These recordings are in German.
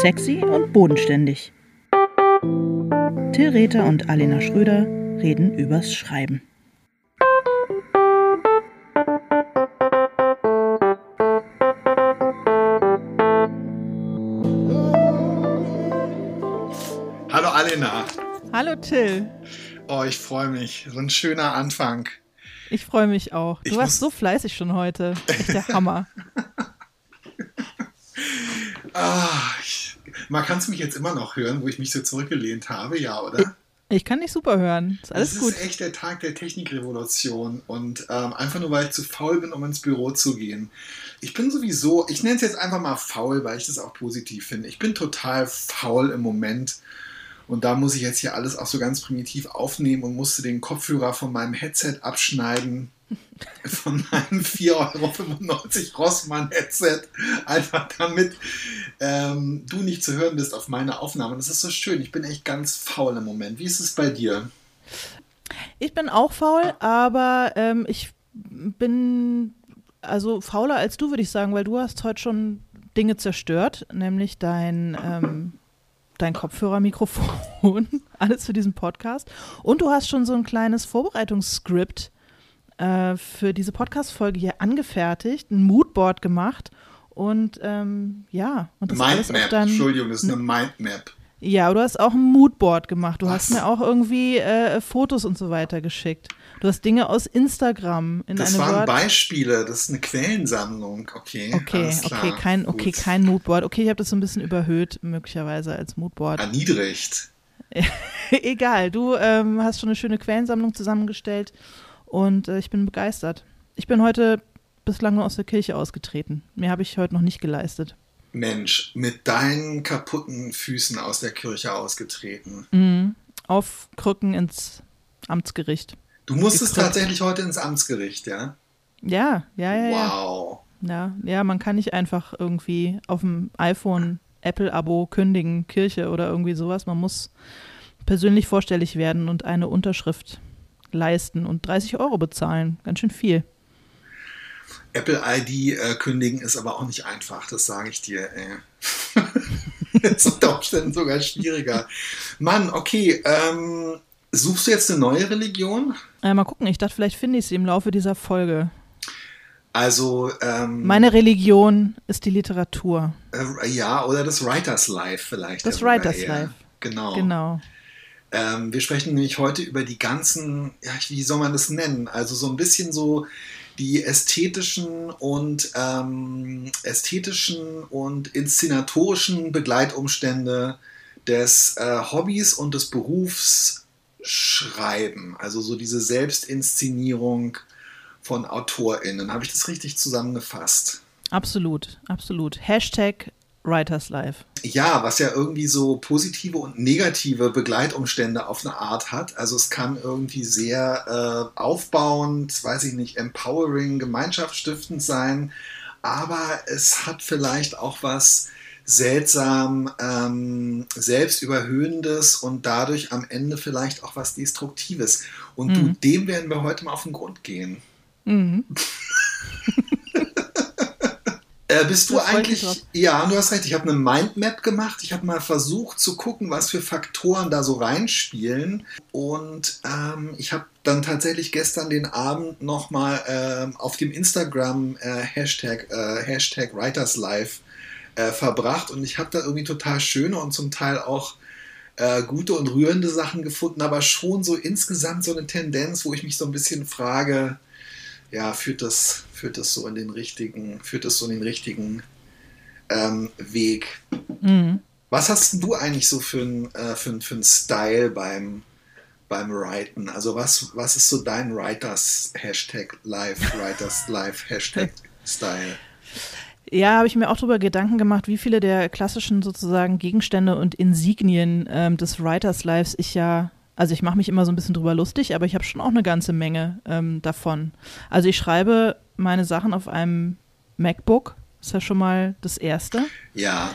Sexy und bodenständig. Till Rether und Alena Schröder reden übers Schreiben. Hallo Alena. Hallo Till. Oh, ich freue mich. So ein schöner Anfang. Ich freue mich auch. Du Ich warst so fleißig schon heute. Echt der Hammer. Ah, man kann es mich jetzt immer noch hören, wo ich mich so zurückgelehnt habe, ja, oder? Ich kann dich super hören. Ist alles Es gut. ist echt der Tag der Technikrevolution und ähm, einfach nur, weil ich zu faul bin, um ins Büro zu gehen. Ich bin sowieso, ich nenne es jetzt einfach mal faul, weil ich das auch positiv finde. Ich bin total faul im Moment und da muss ich jetzt hier alles auch so ganz primitiv aufnehmen und musste den Kopfhörer von meinem Headset abschneiden. Von meinem 4,95 Euro Rossmann-Headset. Einfach damit ähm, du nicht zu hören bist auf meine Aufnahme. Das ist so schön. Ich bin echt ganz faul im Moment. Wie ist es bei dir? Ich bin auch faul, aber ähm, ich bin also fauler als du, würde ich sagen, weil du hast heute schon Dinge zerstört, nämlich dein, ähm, dein Kopfhörermikrofon, alles für diesen Podcast. Und du hast schon so ein kleines Vorbereitungsskript äh, für diese Podcast-Folge hier angefertigt, ein Moodboard gemacht. Und ähm, ja, und das Mindmap. deinem, Entschuldigung, das ist eine Mindmap. ja, du hast auch ein Moodboard gemacht. Du hast Was? mir auch irgendwie äh, Fotos und so weiter geschickt. Du hast Dinge aus Instagram in Das waren Word. Beispiele, das ist eine Quellensammlung. Okay, Okay, klar. okay, kein, okay, kein Moodboard. Okay, ich habe das so ein bisschen überhöht, möglicherweise als Moodboard. Erniedrigt. Egal, du ähm, hast schon eine schöne Quellensammlung zusammengestellt und äh, ich bin begeistert. Ich bin heute bislang nur aus der Kirche ausgetreten. Mehr habe ich heute noch nicht geleistet. Mensch, mit deinen kaputten Füßen aus der Kirche ausgetreten. Mhm. Auf Krücken ins Amtsgericht. Du musstest Gekrückt. tatsächlich heute ins Amtsgericht, ja? Ja, ja, ja, ja. Wow. Ja, ja, man kann nicht einfach irgendwie auf dem iPhone Apple-Abo kündigen, Kirche oder irgendwie sowas. Man muss persönlich vorstellig werden und eine Unterschrift leisten und 30 Euro bezahlen. Ganz schön viel. Apple ID äh, kündigen ist aber auch nicht einfach, das sage ich dir. Ey. ist unter Umständen sogar schwieriger. Mann, okay, ähm, suchst du jetzt eine neue Religion? Äh, mal gucken, ich dachte, vielleicht finde ich sie im Laufe dieser Folge. Also, ähm, Meine Religion ist die Literatur. äh, ja, oder das Writers Life vielleicht. Das Writers eher. Life. Genau. Genau. Ähm, wir sprechen nämlich heute über die ganzen, ja, wie soll man das nennen? Also so ein bisschen so die ästhetischen und ähm, ästhetischen und inszenatorischen Begleitumstände des äh, Hobbys und des Berufs Schreiben. Also so diese Selbstinszenierung von AutorInnen. Habe ich das richtig zusammengefasst? Absolut, absolut. Hashtag Writers Life. Ja, was ja irgendwie so positive und negative Begleitumstände auf eine Art hat. Also es kann irgendwie sehr äh, aufbauend, weiß ich nicht, empowering, gemeinschaftsstiftend sein, aber es hat vielleicht auch was seltsam ähm, selbstüberhöhendes und dadurch am Ende vielleicht auch was Destruktives. Und du, Mhm. dem werden wir heute mal auf den Grund gehen. Mhm. Äh, bist du Da freu ich mich eigentlich, ja, du hast recht, ich habe eine Mindmap gemacht. Ich habe mal versucht zu gucken, was für Faktoren da so reinspielen. Und ähm, ich habe dann tatsächlich gestern den Abend nochmal ähm, auf dem Instagram äh, Hashtag, äh, Hashtag WritersLife äh, verbracht. Und ich habe da irgendwie total schöne und zum Teil auch äh, gute und rührende Sachen gefunden, aber schon so insgesamt so eine Tendenz, wo ich mich so ein bisschen frage, ja, führt das, führt das so in den richtigen, führt das so in den richtigen ähm, Weg. Mhm. Was hast du eigentlich so für einen äh, für, für ein Style beim, beim Writen? Also was, was ist so dein Writers Hashtag Live, Writers Live Hashtag Style? Ja, habe ich mir auch darüber Gedanken gemacht, wie viele der klassischen sozusagen Gegenstände und Insignien ähm, des Writers Lives ich ja, also ich mache mich immer so ein bisschen drüber lustig, aber ich habe schon auch eine ganze Menge ähm, davon. Also ich schreibe meine Sachen auf einem MacBook, ist ja schon mal das Erste. Ja,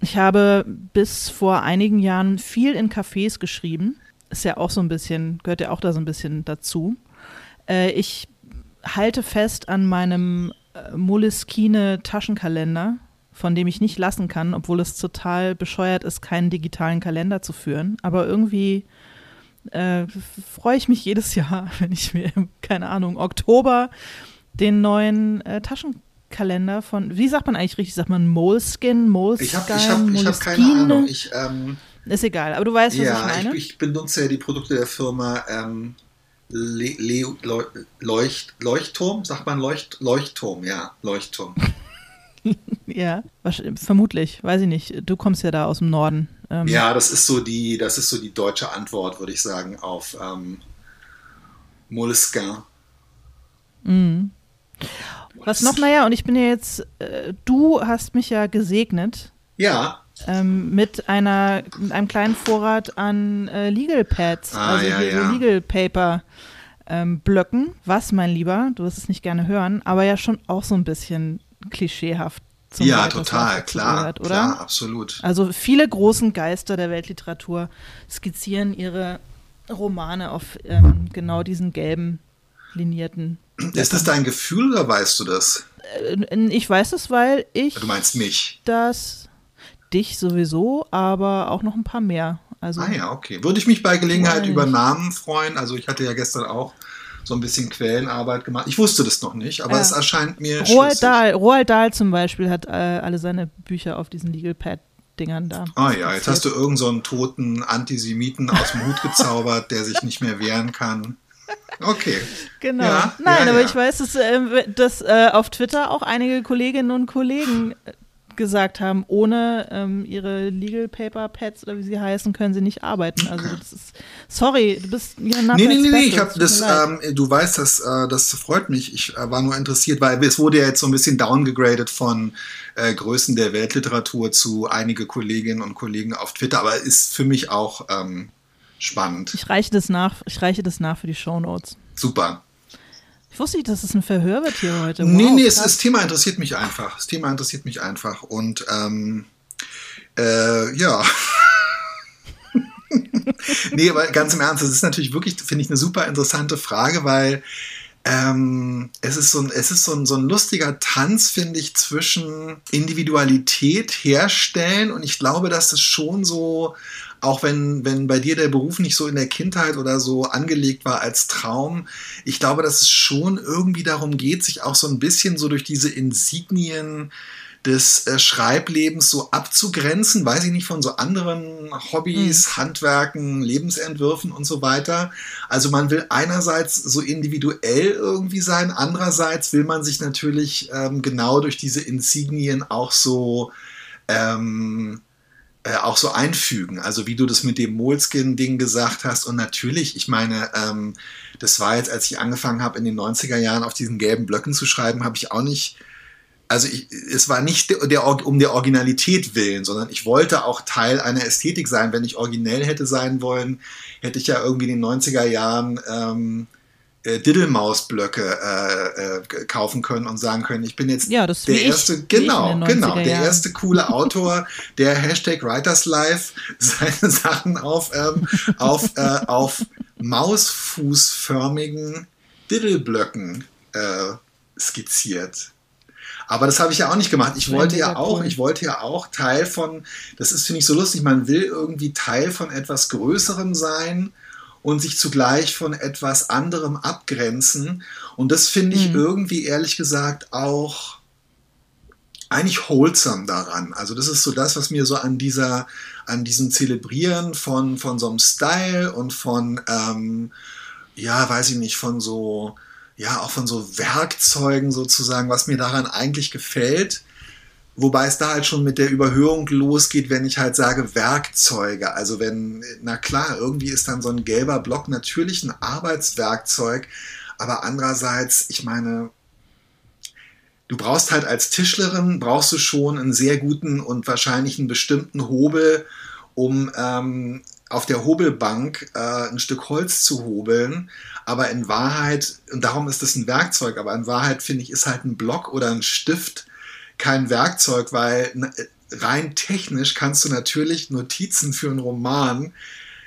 Ich habe bis vor einigen Jahren viel in Cafés geschrieben. Ist ja auch so ein bisschen, gehört ja auch da so ein bisschen dazu. Äh, ich halte fest an meinem äh, Moleskine Taschenkalender von dem ich nicht lassen kann, obwohl es total bescheuert ist, keinen digitalen Kalender zu führen. Aber irgendwie äh, freue ich mich jedes Jahr, wenn ich mir, keine Ahnung, Oktober den neuen äh, Taschenkalender von, wie sagt man eigentlich richtig? Sagt man Moleskin, Moleskin, Ich habe hab, hab keine Ahnung. Ich, ähm, ist egal, aber du weißt, was ja, ich meine. Ich, ich benutze ja die Produkte der Firma ähm, Le Le Leucht Leuchtturm, sagt man Leucht Leuchtturm, ja, Leuchtturm. ja, vermutlich, weiß ich nicht. Du kommst ja da aus dem Norden. Ähm, ja, das ist so die, das ist so die deutsche Antwort, würde ich sagen, auf ähm, Moleskine. Mhm. Was noch, naja, und ich bin ja jetzt, äh, du hast mich ja gesegnet. Ja. Ähm, mit einer, mit einem kleinen Vorrat an äh, Legal Pads, ah, also ja, ja. Legal Paper ähm, Blöcken. Was, mein Lieber, du wirst es nicht gerne hören, aber ja schon auch so ein bisschen klischeehaft. Zum ja, Weiters total, klar, gehört, oder? klar, absolut. Also viele großen Geister der Weltliteratur skizzieren ihre Romane auf ähm, genau diesen gelben linierten. Ist das dein Gefühl oder weißt du das? Äh, Ich weiß es, weil ich Du meinst mich? das dich sowieso, aber auch noch ein paar mehr. Also Ah ja, okay. Würde ich mich bei Gelegenheit über. Namen freuen. Also ich hatte ja gestern auch so ein bisschen Quellenarbeit gemacht. Ich wusste das noch nicht, aber Ja. es erscheint mir Roald. Dahl, Roald Dahl zum Beispiel hat äh, alle seine Bücher auf diesen Legal Pad Dingern da. Ah ja, jetzt hast du irgendeinen so einen toten Antisemiten aus dem Hut gezaubert, der sich nicht mehr wehren kann. Okay. Genau. Ja, Nein, ja, aber ja. ich weiß, dass, äh, dass äh, auf Twitter auch einige Kolleginnen und Kollegen äh, gesagt haben, ohne ähm, ihre Legal Paper Pads oder wie sie heißen, können sie nicht arbeiten. Also das ist sorry, du bist ja Nee, nee, nee, nee, ich habe das, ähm, du weißt, das, äh, das freut mich. Ich äh, war nur interessiert, weil es wurde ja jetzt so ein bisschen downgegradet von äh, Größen der Weltliteratur zu einige Kolleginnen und Kollegen auf Twitter, aber ist für mich auch ähm, spannend. ich reiche das nach, ich reiche das nach für die Shownotes. Super. Ich wusste nicht, dass es ein Verhör wird hier heute. nee, Wow, nee, es, krass. das Thema interessiert mich einfach. Das Thema interessiert mich einfach. Und ähm, äh, ja. nee, aber ganz im Ernst, das ist natürlich wirklich, finde ich, eine super interessante Frage, weil ähm, es ist so ein, es ist so ein, so ein lustiger Tanz, finde ich, zwischen Individualität herstellen und ich glaube, dass es schon so, auch wenn, wenn bei dir der Beruf nicht so in der Kindheit oder so angelegt war als Traum, ich glaube, dass es schon irgendwie darum geht, sich auch so ein bisschen so durch diese Insignien des äh, Schreiblebens so abzugrenzen, weiß ich nicht, von so anderen Hobbys, Handwerken, Lebensentwürfen und so weiter. Also man will einerseits so individuell irgendwie sein, andererseits will man sich natürlich ähm, genau durch diese Insignien auch so ähm, äh, auch so einfügen. Also wie du das mit dem Moleskin-Ding gesagt hast. Und natürlich, ich meine, ähm, das war jetzt, als ich angefangen habe, in den 90er Jahren auf diesen gelben Blöcken zu schreiben, habe ich auch nicht, also ich, es war nicht der, der, um der Originalität willen, sondern ich wollte auch Teil einer Ästhetik sein. Wenn ich originell hätte sein wollen, hätte ich ja irgendwie in den 90er Jahren ähm, äh, Diddlemaus-Blöcke äh, äh, kaufen können und sagen können, ich bin jetzt Ja, das der erste, ich genau, genau, 90er der Jahren. erste coole Autor, der Hashtag Writers Life seine Sachen auf, ähm, auf, äh, auf mausfußförmigen Diddleblöcken äh, skizziert. Aber das habe ich ja auch nicht gemacht. Ich wollte ja auch, ich wollte ja auch Teil von, das ist, finde ich, so lustig, man will irgendwie Teil von etwas Größerem sein und sich zugleich von etwas anderem abgrenzen. Und das finde ich Mhm. irgendwie, ehrlich gesagt, auch eigentlich wholesome daran. Also das ist so das, was mir so an dieser, an diesem Zelebrieren von, von so einem Style und von, ähm, ja, weiß ich nicht, von so, ja, auch von so Werkzeugen sozusagen, was mir daran eigentlich gefällt. Wobei es da halt schon mit der Überhöhung losgeht, wenn ich halt sage Werkzeuge. Also wenn, na klar, irgendwie ist dann so ein gelber Block natürlich ein Arbeitswerkzeug, aber andererseits, ich meine, du brauchst halt als Tischlerin, brauchst du schon einen sehr guten und wahrscheinlich einen bestimmten Hobel, um ähm, auf der Hobelbank äh, ein Stück Holz zu hobeln. Aber in Wahrheit, und darum ist es ein Werkzeug, aber in Wahrheit finde ich, ist halt ein Block oder ein Stift kein Werkzeug, weil n- rein technisch kannst du natürlich Notizen für einen Roman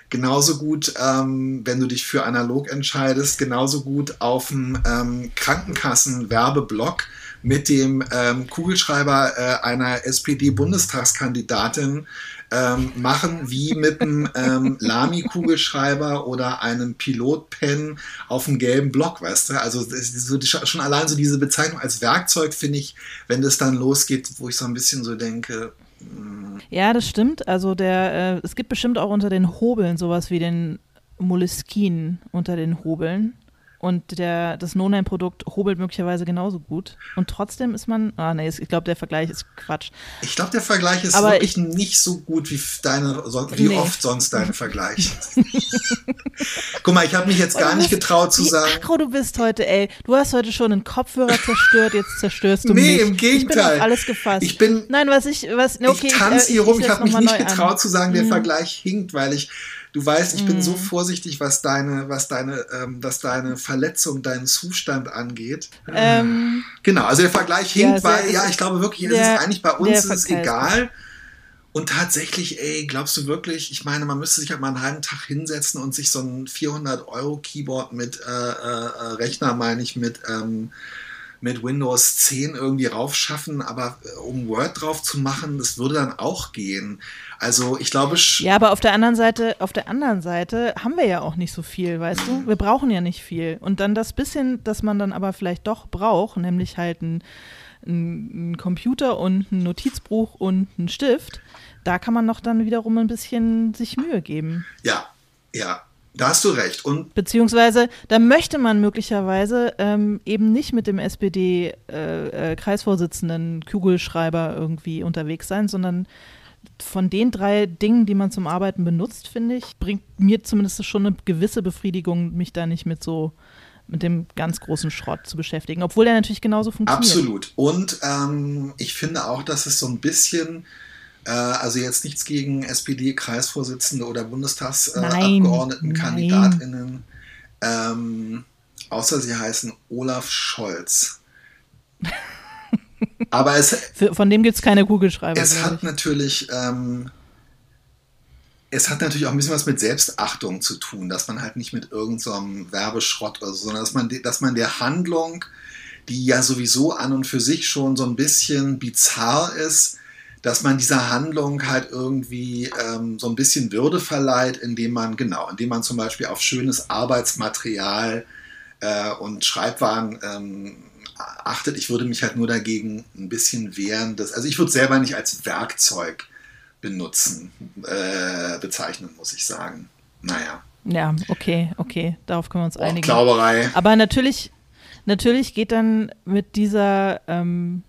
genauso gut, ähm, wenn du dich für analog entscheidest, genauso gut auf dem ähm, Krankenkassen-Werbeblock mit dem ähm, Kugelschreiber äh, einer SPD-Bundestagskandidatin ähm, machen, wie mit einem ähm, Lamy-Kugelschreiber oder einem Pilotpen auf dem gelben Block, weißt du? Also so, schon allein so diese Bezeichnung als Werkzeug finde ich, wenn das dann losgeht, wo ich so ein bisschen so denke, hm. ja, das stimmt. Also der, äh, es gibt bestimmt auch unter den Hobeln sowas wie den Moleskine unter den Hobeln. Und der, das No-Name-Produkt hobelt möglicherweise genauso gut. Und trotzdem ist man. Ah, nee, ich glaube, der Vergleich ist Quatsch. Ich glaube, der Vergleich ist Aber wirklich ich, nicht so gut wie deine, wie nee. oft sonst dein Vergleich. Guck mal, ich habe mich jetzt gar nicht getraut zu sagen. Ach, du bist heute, ey. Du hast heute schon einen Kopfhörer zerstört, jetzt zerstörst du nee, mich. Nee, im Gegenteil. Ich bin alles gefasst. Ich bin. Nein, was ich. Was, okay, ich tanze äh, hier rum. Ich, ich habe mich nicht getraut an. zu sagen, der mhm. Vergleich hinkt, weil ich Du weißt, ich mm. bin so mhm. vorsichtig, was deine, was deine, ähm, was deine Verletzung, deinen Zustand angeht. Ähm, genau, also der Vergleich hinkt, ja, weil, ja, ich glaube wirklich, der, es ist eigentlich bei uns ist es egal. Und tatsächlich, ey, glaubst du wirklich, ich meine, man müsste sich halt mal einen halben Tag hinsetzen und sich so ein 400-Euro-Keyboard mit äh, äh, Rechner, meine ich, mit, ähm, mit Windows 10 irgendwie raufschaffen, aber äh, um Word drauf zu machen, das würde dann auch gehen. Also ich glaube. Ja, aber auf der anderen Seite, auf der anderen Seite haben wir ja auch nicht so viel, weißt du? Wir brauchen ja nicht viel. Und dann das bisschen, das man dann aber vielleicht doch braucht, nämlich halt ein, ein, ein Computer und ein Notizbuch und ein Stift, da kann man noch dann wiederum ein bisschen sich Mühe geben. Ja, ja. Da hast du recht. Und Beziehungsweise, da möchte man möglicherweise ähm, eben nicht mit dem SPD-Kreisvorsitzenden äh, äh, Kugelschreiber irgendwie unterwegs sein, sondern von den drei Dingen, die man zum Arbeiten benutzt, finde ich, bringt mir zumindest schon eine gewisse Befriedigung, mich da nicht mit so mit dem ganz großen Schrott zu beschäftigen, obwohl der natürlich genauso funktioniert. Absolut. Und ähm, ich finde auch, dass es so ein bisschen, also jetzt nichts gegen SPD-Kreisvorsitzende oder Bundestagsabgeordnetenkandidatinnen, äh, ähm, außer sie heißen Olaf Scholz. Aber es. Von dem gibt es keine Kugelschreiber. Es hat natürlich. Ähm, es hat natürlich auch ein bisschen was mit Selbstachtung zu tun, dass man halt nicht mit irgendeinem so Werbeschrott oder so, sondern dass man, dass man der Handlung, die ja sowieso an und für sich schon so ein bisschen bizarr ist, dass man dieser Handlung halt irgendwie ähm, so ein bisschen Würde verleiht, indem man, genau, indem man zum Beispiel auf schönes Arbeitsmaterial äh, und Schreibwaren ähm, achtet. Ich würde mich halt nur dagegen ein bisschen wehren. Dass, also ich würde selber nicht als Werkzeug benutzen, äh, bezeichnen, muss ich sagen. Naja. Ja, okay, okay, darauf können wir uns oh, einigen. Glauberei. Aber natürlich, natürlich geht dann mit dieser ähm,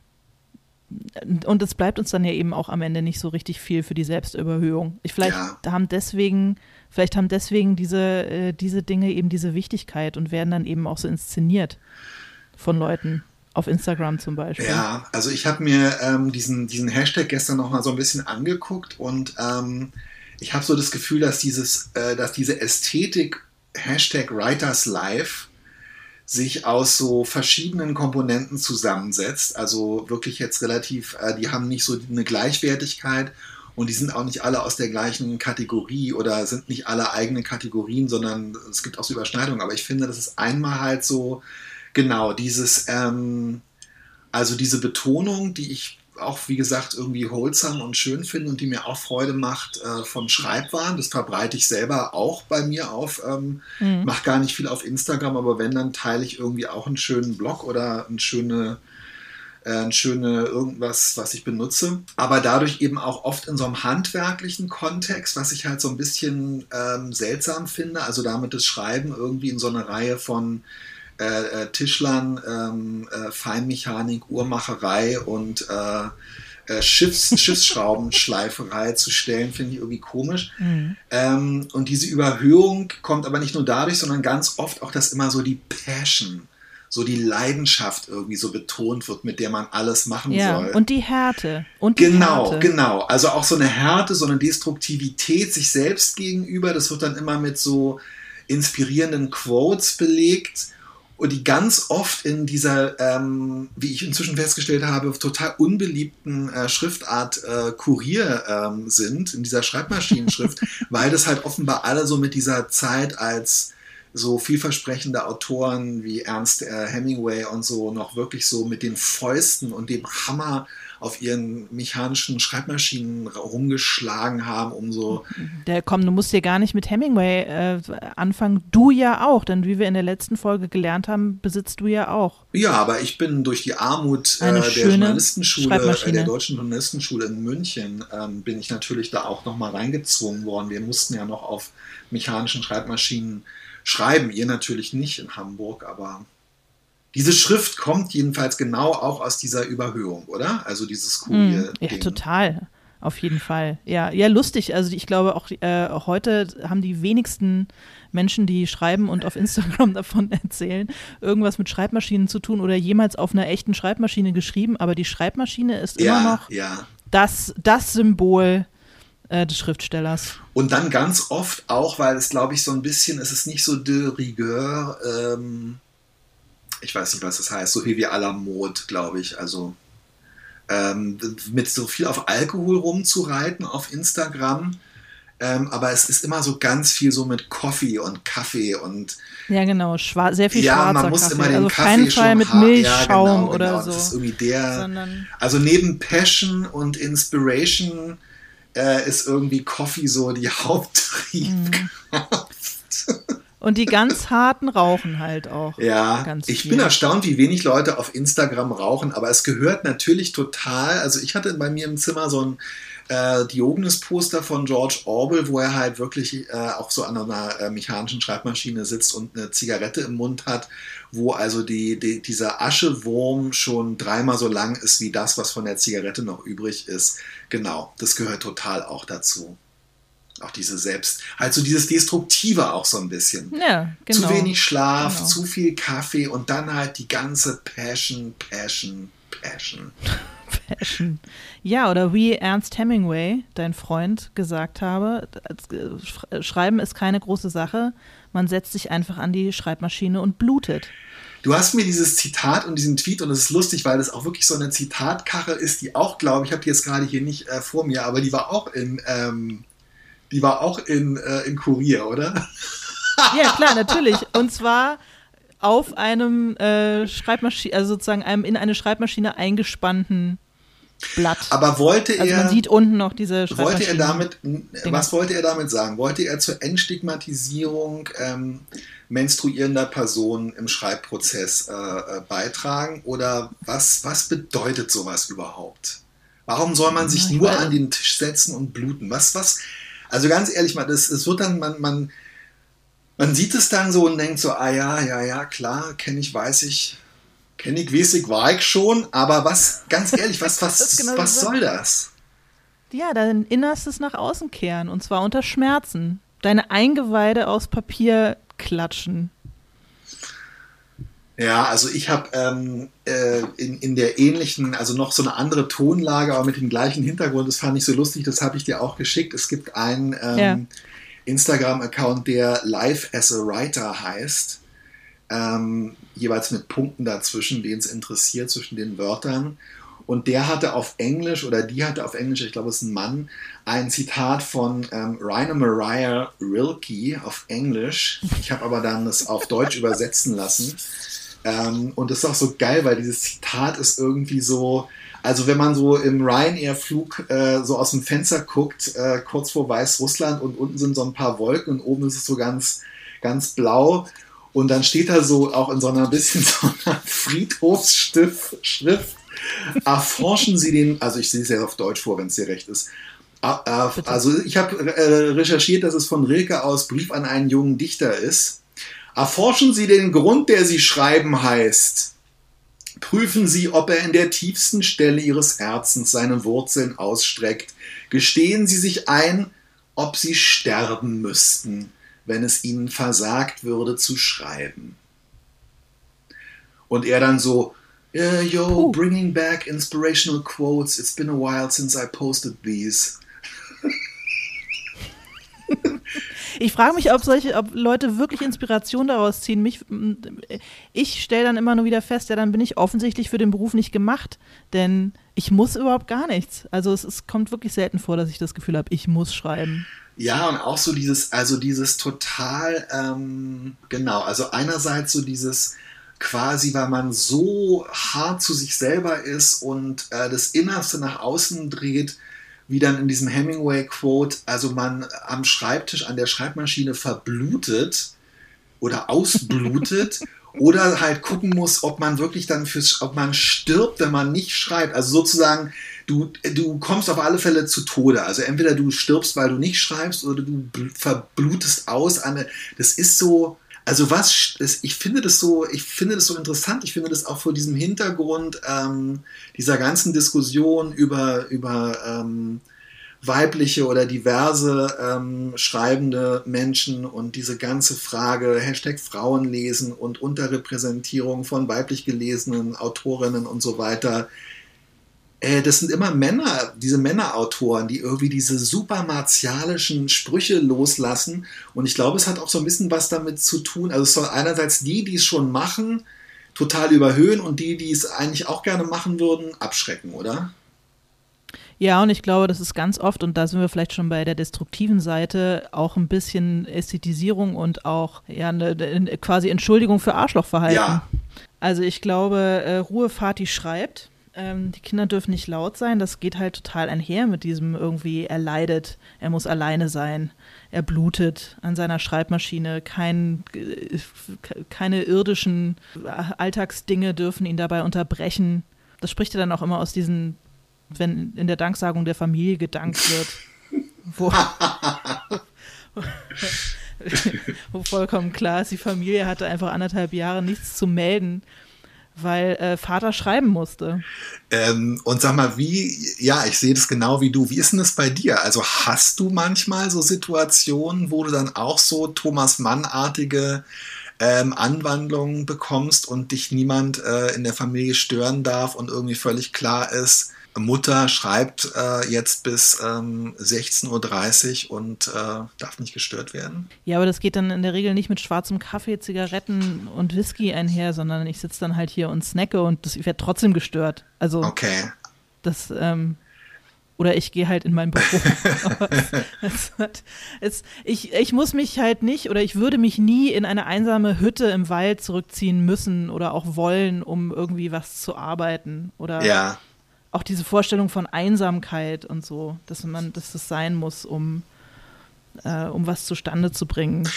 und es bleibt uns dann ja eben auch am Ende nicht so richtig viel für die Selbstüberhöhung. Ich vielleicht ja. haben deswegen, vielleicht haben deswegen diese, äh, diese Dinge eben diese Wichtigkeit und werden dann eben auch so inszeniert von Leuten. Auf Instagram zum Beispiel. Ja, also ich habe mir ähm, diesen, diesen Hashtag gestern noch mal so ein bisschen angeguckt und ähm, ich habe so das Gefühl, dass, dieses, äh, dass diese Ästhetik Hashtag Writers Life sich aus so verschiedenen Komponenten zusammensetzt. Also wirklich jetzt relativ, äh, die haben nicht so eine Gleichwertigkeit und die sind auch nicht alle aus der gleichen Kategorie oder sind nicht alle eigene Kategorien, sondern es gibt auch so Überschneidungen. Aber ich finde, das ist einmal halt so Genau, dieses, ähm, also diese Betonung, die ich auch, wie gesagt, irgendwie holsam und schön finde und die mir auch Freude macht äh, von Schreibwaren. Das verbreite ich selber auch bei mir auf. Ähm, mhm. Mache gar nicht viel auf Instagram, aber wenn, dann teile ich irgendwie auch einen schönen Blog oder eine schöne, äh, ein schöne irgendwas, was ich benutze. Aber dadurch eben auch oft in so einem handwerklichen Kontext, was ich halt so ein bisschen ähm, seltsam finde. Also damit das Schreiben irgendwie in so eine Reihe von äh, äh, Tischlern, ähm, äh, Feinmechanik, Uhrmacherei und äh, äh Schiffs, Schiffsschraubenschleiferei zu stellen, finde ich irgendwie komisch. Mhm. Ähm, und diese Überhöhung kommt aber nicht nur dadurch, sondern ganz oft auch, dass immer so die Passion, so die Leidenschaft irgendwie so betont wird, mit der man alles machen ja, soll. Und die Härte. Und die genau, Härte. genau. Also auch so eine Härte, so eine Destruktivität sich selbst gegenüber, das wird dann immer mit so inspirierenden Quotes belegt und die ganz oft in dieser, ähm, wie ich inzwischen festgestellt habe, total unbeliebten äh, Schriftart äh, Kurier ähm, sind, in dieser Schreibmaschinenschrift, weil das halt offenbar alle so mit dieser Zeit als so vielversprechende Autoren wie Ernst äh, Hemingway und so noch wirklich so mit den Fäusten und dem Hammer auf ihren mechanischen Schreibmaschinen rumgeschlagen haben, um so. Der, komm, du musst hier gar nicht mit Hemingway äh, anfangen. Du ja auch, denn wie wir in der letzten Folge gelernt haben, besitzt du ja auch. Ja, aber ich bin durch die Armut äh, der Journalistenschule, äh, der deutschen Journalistenschule in München, ähm, bin ich natürlich da auch nochmal reingezwungen worden. Wir mussten ja noch auf mechanischen Schreibmaschinen schreiben. Ihr natürlich nicht in Hamburg, aber diese Schrift kommt jedenfalls genau auch aus dieser Überhöhung, oder? Also dieses Kurier. Mm, ja, total. Auf jeden Fall. Ja, ja, lustig. Also ich glaube auch äh, heute haben die wenigsten Menschen, die schreiben und auf Instagram davon erzählen, irgendwas mit Schreibmaschinen zu tun oder jemals auf einer echten Schreibmaschine geschrieben. Aber die Schreibmaschine ist ja, immer noch ja. das, das Symbol äh, des Schriftstellers. Und dann ganz oft auch, weil es, glaube ich, so ein bisschen, es ist nicht so de rigueur, ähm, ich weiß nicht, was das heißt, so wie à la mode, glaube ich. Also ähm, mit so viel auf Alkohol rumzureiten auf Instagram. Ähm, aber es ist immer so ganz viel so mit Coffee und Kaffee und ja genau Schwar sehr viel ja schwarzer man muss Kaffee. immer den also Kaffee keinen Fall mit Milchschaum ja, genau, oder genau. so das ist irgendwie der sondern also neben Passion und Inspiration äh, ist irgendwie Coffee so die Haupttriebkraft mhm. Und die ganz harten rauchen halt auch. Ja, ich bin erstaunt, wie wenig Leute auf Instagram rauchen, aber es gehört natürlich total. Also ich hatte bei mir im Zimmer so ein äh, Diogenes-Poster von George Orwell, wo er halt wirklich äh, auch so an einer äh, mechanischen Schreibmaschine sitzt und eine Zigarette im Mund hat, wo also die, die, dieser Aschewurm schon dreimal so lang ist wie das, was von der Zigarette noch übrig ist. Genau, das gehört total auch dazu auch diese Selbst, halt so dieses Destruktive auch so ein bisschen. Ja, genau. Zu wenig Schlaf, Genau. zu viel Kaffee und dann halt die ganze Passion, Passion, Passion. Passion. Ja, oder wie Ernst Hemingway, dein Freund, gesagt habe, äh, Schreiben ist keine große Sache. Man setzt sich einfach an die Schreibmaschine und blutet. Du hast mir dieses Zitat und diesen Tweet und es ist lustig, weil das auch wirklich so eine Zitatkarre ist, die auch, glaube ich, habe die jetzt gerade hier nicht äh, vor mir, aber die war auch in, ähm, die war auch in, äh, in Kurier, oder? Ja, klar, natürlich. Und zwar auf einem äh, Schreibmaschine, also sozusagen einem in eine Schreibmaschine eingespannten Blatt. Aber wollte also er, man sieht unten noch diese Schreibmaschine. wollte er damit, was wollte er damit sagen? Wollte er zur Entstigmatisierung ähm, menstruierender Personen im Schreibprozess äh, äh, beitragen? Oder was, was bedeutet sowas überhaupt? Warum soll man sich Ja, nur an den Tisch setzen und bluten? Was, was, also ganz ehrlich, man, das, das wird dann, man, man, man sieht es dann so und denkt so, ah ja, ja, ja, klar, kenne ich, weiß ich, kenne ich, weiß ich, war ich schon, aber was, ganz ehrlich, was, was, genau was soll das? Ja, dein Innerstes nach außen kehren und zwar unter Schmerzen. Deine Eingeweide aus Papier klatschen. Ja, also ich habe ähm, äh, in, in der ähnlichen, also noch so eine andere Tonlage, aber mit dem gleichen Hintergrund, das fand ich so lustig, das habe ich dir auch geschickt. Es gibt einen ähm, Ja. Instagram-Account, der Live as a Writer heißt, ähm, jeweils mit Punkten dazwischen, wen es interessiert, zwischen den Wörtern. Und der hatte auf Englisch, oder die hatte auf Englisch, ich glaube, es ist ein Mann, ein Zitat von ähm, Rainer Mariah Rilke auf Englisch. Ich habe aber dann das auf Deutsch übersetzen lassen. Ähm, und das ist auch so geil, weil dieses Zitat ist irgendwie so, also wenn man so im Ryanair-Flug äh, so aus dem Fenster guckt, äh, kurz vor Weißrussland und unten sind so ein paar Wolken und oben ist es so ganz, ganz blau. Und dann steht da so auch in so einer bisschen so einer Friedhofsschrift, Schrift, erforschen Sie den, also ich sehe es ja auf Deutsch vor, wenn es dir recht ist. Ah, Bitte. Also ich habe äh, recherchiert, dass es von Rilke aus Brief an einen jungen Dichter ist. Erforschen Sie den Grund, der Sie schreiben heißt. Prüfen Sie, ob er in der tiefsten Stelle Ihres Herzens seine Wurzeln ausstreckt. Gestehen Sie sich ein, ob Sie sterben müssten, wenn es Ihnen versagt würde zu schreiben. Und er dann so, "Yeah, yo, bringing back inspirational quotes. It's been a while since I posted these. Ich frage mich, ob solche, ob Leute wirklich Inspiration daraus ziehen. Mich, ich stelle dann immer nur wieder fest, ja, dann bin ich offensichtlich für den Beruf nicht gemacht, denn ich muss überhaupt gar nichts. Also es, es kommt wirklich selten vor, dass ich das Gefühl habe, ich muss schreiben. Ja, und auch so dieses, also dieses total, ähm, genau, also einerseits so dieses quasi, weil man so hart zu sich selber ist und äh, das Innerste nach außen dreht, wie dann in diesem Hemingway-Quote, also man am Schreibtisch, an der Schreibmaschine verblutet oder ausblutet oder halt gucken muss, ob man wirklich dann fürs, ob man stirbt, wenn man nicht schreibt. Also sozusagen, du, du kommst auf alle Fälle zu Tode. Also entweder du stirbst, weil du nicht schreibst, oder du verblutest aus. Eine, das ist so, also was, ich finde das so, ich finde das so interessant. Ich finde das auch vor diesem Hintergrund ähm, dieser ganzen Diskussion über, über ähm, weibliche oder diverse ähm, schreibende Menschen und diese ganze Frage Hashtag Frauenlesen und Unterrepräsentierung von weiblich gelesenen Autorinnen und so weiter. Äh, das sind immer Männer, diese Männerautoren, die irgendwie diese super martialischen Sprüche loslassen. Und ich glaube, es hat auch so ein bisschen was damit zu tun. Also es soll einerseits die, die es schon machen, total überhöhen und die, die es eigentlich auch gerne machen würden, abschrecken, oder? Ja, und ich glaube, das ist ganz oft, und da sind wir vielleicht schon bei der destruktiven Seite, auch ein bisschen Ästhetisierung und auch ja, eine, eine quasi Entschuldigung für Arschlochverhalten. Ja. Also ich glaube, äh, Ruhe Fati schreibt, ähm, die Kinder dürfen nicht laut sein. Das geht halt total einher mit diesem irgendwie, er leidet, er muss alleine sein, er blutet an seiner Schreibmaschine, kein, äh, keine irdischen Alltagsdinge dürfen ihn dabei unterbrechen. Das spricht ja dann auch immer aus diesen wenn in der Danksagung der Familie gedankt wird. wo, wo vollkommen klar ist, die Familie hatte einfach anderthalb Jahre nichts zu melden, weil äh, Vater schreiben musste. Ähm, und sag mal, wie, ja, ich sehe das genau wie du. Wie ist denn das bei dir? Also hast du manchmal so Situationen, wo du dann auch so Thomas Mann-artige ähm, Anwandlungen bekommst und dich niemand äh, in der Familie stören darf und irgendwie völlig klar ist, Mutter schreibt äh, jetzt bis ähm, 16.30 Uhr und äh, darf nicht gestört werden. Ja, aber das geht dann in der Regel nicht mit schwarzem Kaffee, Zigaretten und Whisky einher, sondern ich sitze dann halt hier und snacke und das, ich werde trotzdem gestört. Also okay. das ähm, oder ich gehe halt in mein Büro. es, es, es, ich, ich muss mich halt nicht oder ich würde mich nie in eine einsame Hütte im Wald zurückziehen müssen oder auch wollen, um irgendwie was zu arbeiten oder ja auch diese Vorstellung von Einsamkeit und so, dass man, dass das sein muss, um, äh, um was zustande zu bringen.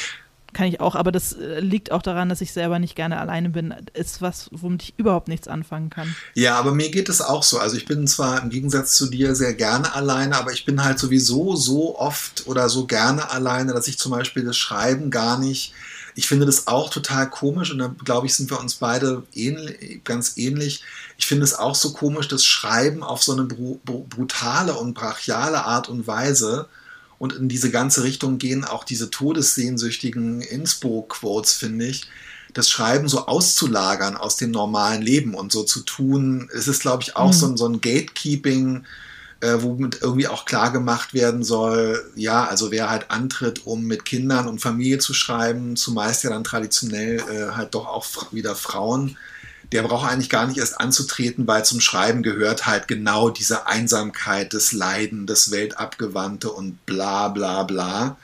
Kann ich auch, aber das äh, liegt auch daran, dass ich selber nicht gerne alleine bin. Ist was, womit ich überhaupt nichts anfangen kann. Ja, aber mir geht es auch so. Also ich bin zwar im Gegensatz zu dir sehr gerne alleine, aber ich bin halt sowieso so oft oder so gerne alleine, dass ich zum Beispiel das Schreiben gar nicht ich finde das auch total komisch und da glaube ich, sind wir uns beide ähnlich, ganz ähnlich. Ich finde es auch so komisch, das Schreiben auf so eine brutale und brachiale Art und Weise und in diese ganze Richtung gehen auch diese todessehnsüchtigen Inspo-Quotes, finde ich. Das Schreiben so auszulagern aus dem normalen Leben und so zu tun, es ist, glaube ich, auch mhm. so, ein, so ein Gatekeeping äh, womit irgendwie auch klar gemacht werden soll, ja, also wer halt antritt, um mit Kindern und Familie zu schreiben, zumeist ja dann traditionell äh, halt doch auch wieder Frauen, der braucht eigentlich gar nicht erst anzutreten, weil zum Schreiben gehört halt genau diese Einsamkeit, das Leiden, das Weltabgewandte und bla bla bla.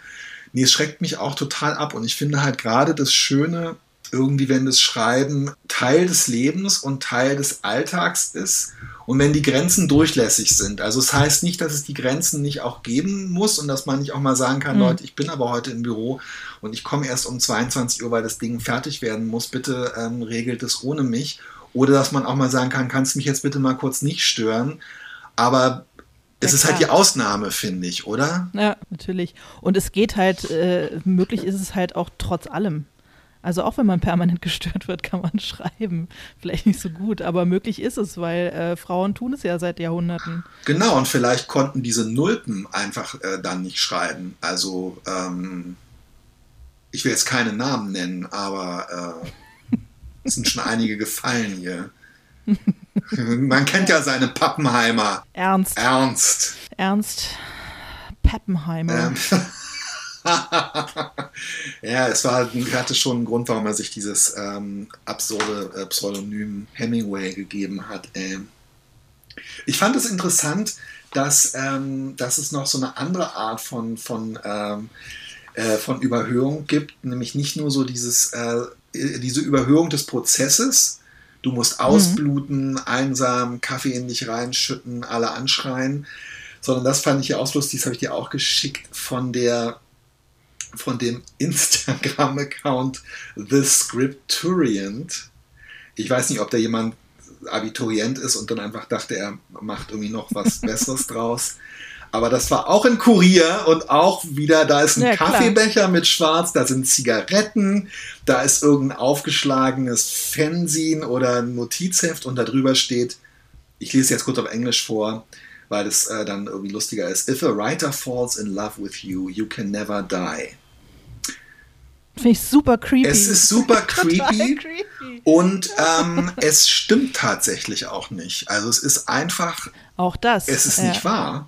Nee, es schreckt mich auch total ab und ich finde halt gerade das Schöne, irgendwie, wenn das Schreiben Teil des Lebens und Teil des Alltags ist und wenn die Grenzen durchlässig sind. Also es das heißt nicht, dass es die Grenzen nicht auch geben muss und dass man nicht auch mal sagen kann, mhm. Leute, ich bin aber heute im Büro und ich komme erst um 22 Uhr, weil das Ding fertig werden muss. Bitte ähm, regelt es ohne mich. Oder dass man auch mal sagen kann, kannst du mich jetzt bitte mal kurz nicht stören. Aber es ja, ist halt die Ausnahme, finde ich, oder? Ja, natürlich. Und es geht halt, äh, möglich ist es halt auch trotz allem. Also auch wenn man permanent gestört wird, kann man schreiben. Vielleicht nicht so gut, aber möglich ist es, weil äh, Frauen tun es ja seit Jahrhunderten. Genau, und vielleicht konnten diese Nulpen einfach äh, dann nicht schreiben. Also ähm, ich will jetzt keine Namen nennen, aber äh, es sind schon einige gefallen hier. Man kennt ja seine Pappenheimer. Ernst. Ernst. Ernst Pappenheimer. Ähm, ja, es war, hatte schon einen Grund, warum er sich dieses ähm, absurde äh, Pseudonym Hemingway gegeben hat. Äh. Ich fand es interessant, dass, ähm, dass es noch so eine andere Art von, von, ähm, äh, von Überhöhung gibt, nämlich nicht nur so dieses, äh, diese Überhöhung des Prozesses, du musst mhm. ausbluten, mhm. einsam, Kaffee in dich reinschütten, alle anschreien, sondern das fand ich ja auch lustig, das habe ich dir auch geschickt von der von dem Instagram-Account The Scripturient. Ich weiß nicht, ob da jemand Abiturient ist und dann einfach dachte, er macht irgendwie noch was Besseres draus. Aber das war auch ein Kurier und auch wieder, da ist ein ja, Kaffeebecher mit Schwarz, da sind Zigaretten, da ist irgendein aufgeschlagenes Fernsehen oder ein Notizheft und da drüber steht, ich lese jetzt kurz auf Englisch vor, weil es äh, dann irgendwie lustiger ist. If a writer falls in love with you, you can never die. Finde ich super creepy. Es ist super creepy, creepy. und ähm, es stimmt tatsächlich auch nicht. Also es ist einfach. Auch das. Es ist ja. nicht wahr.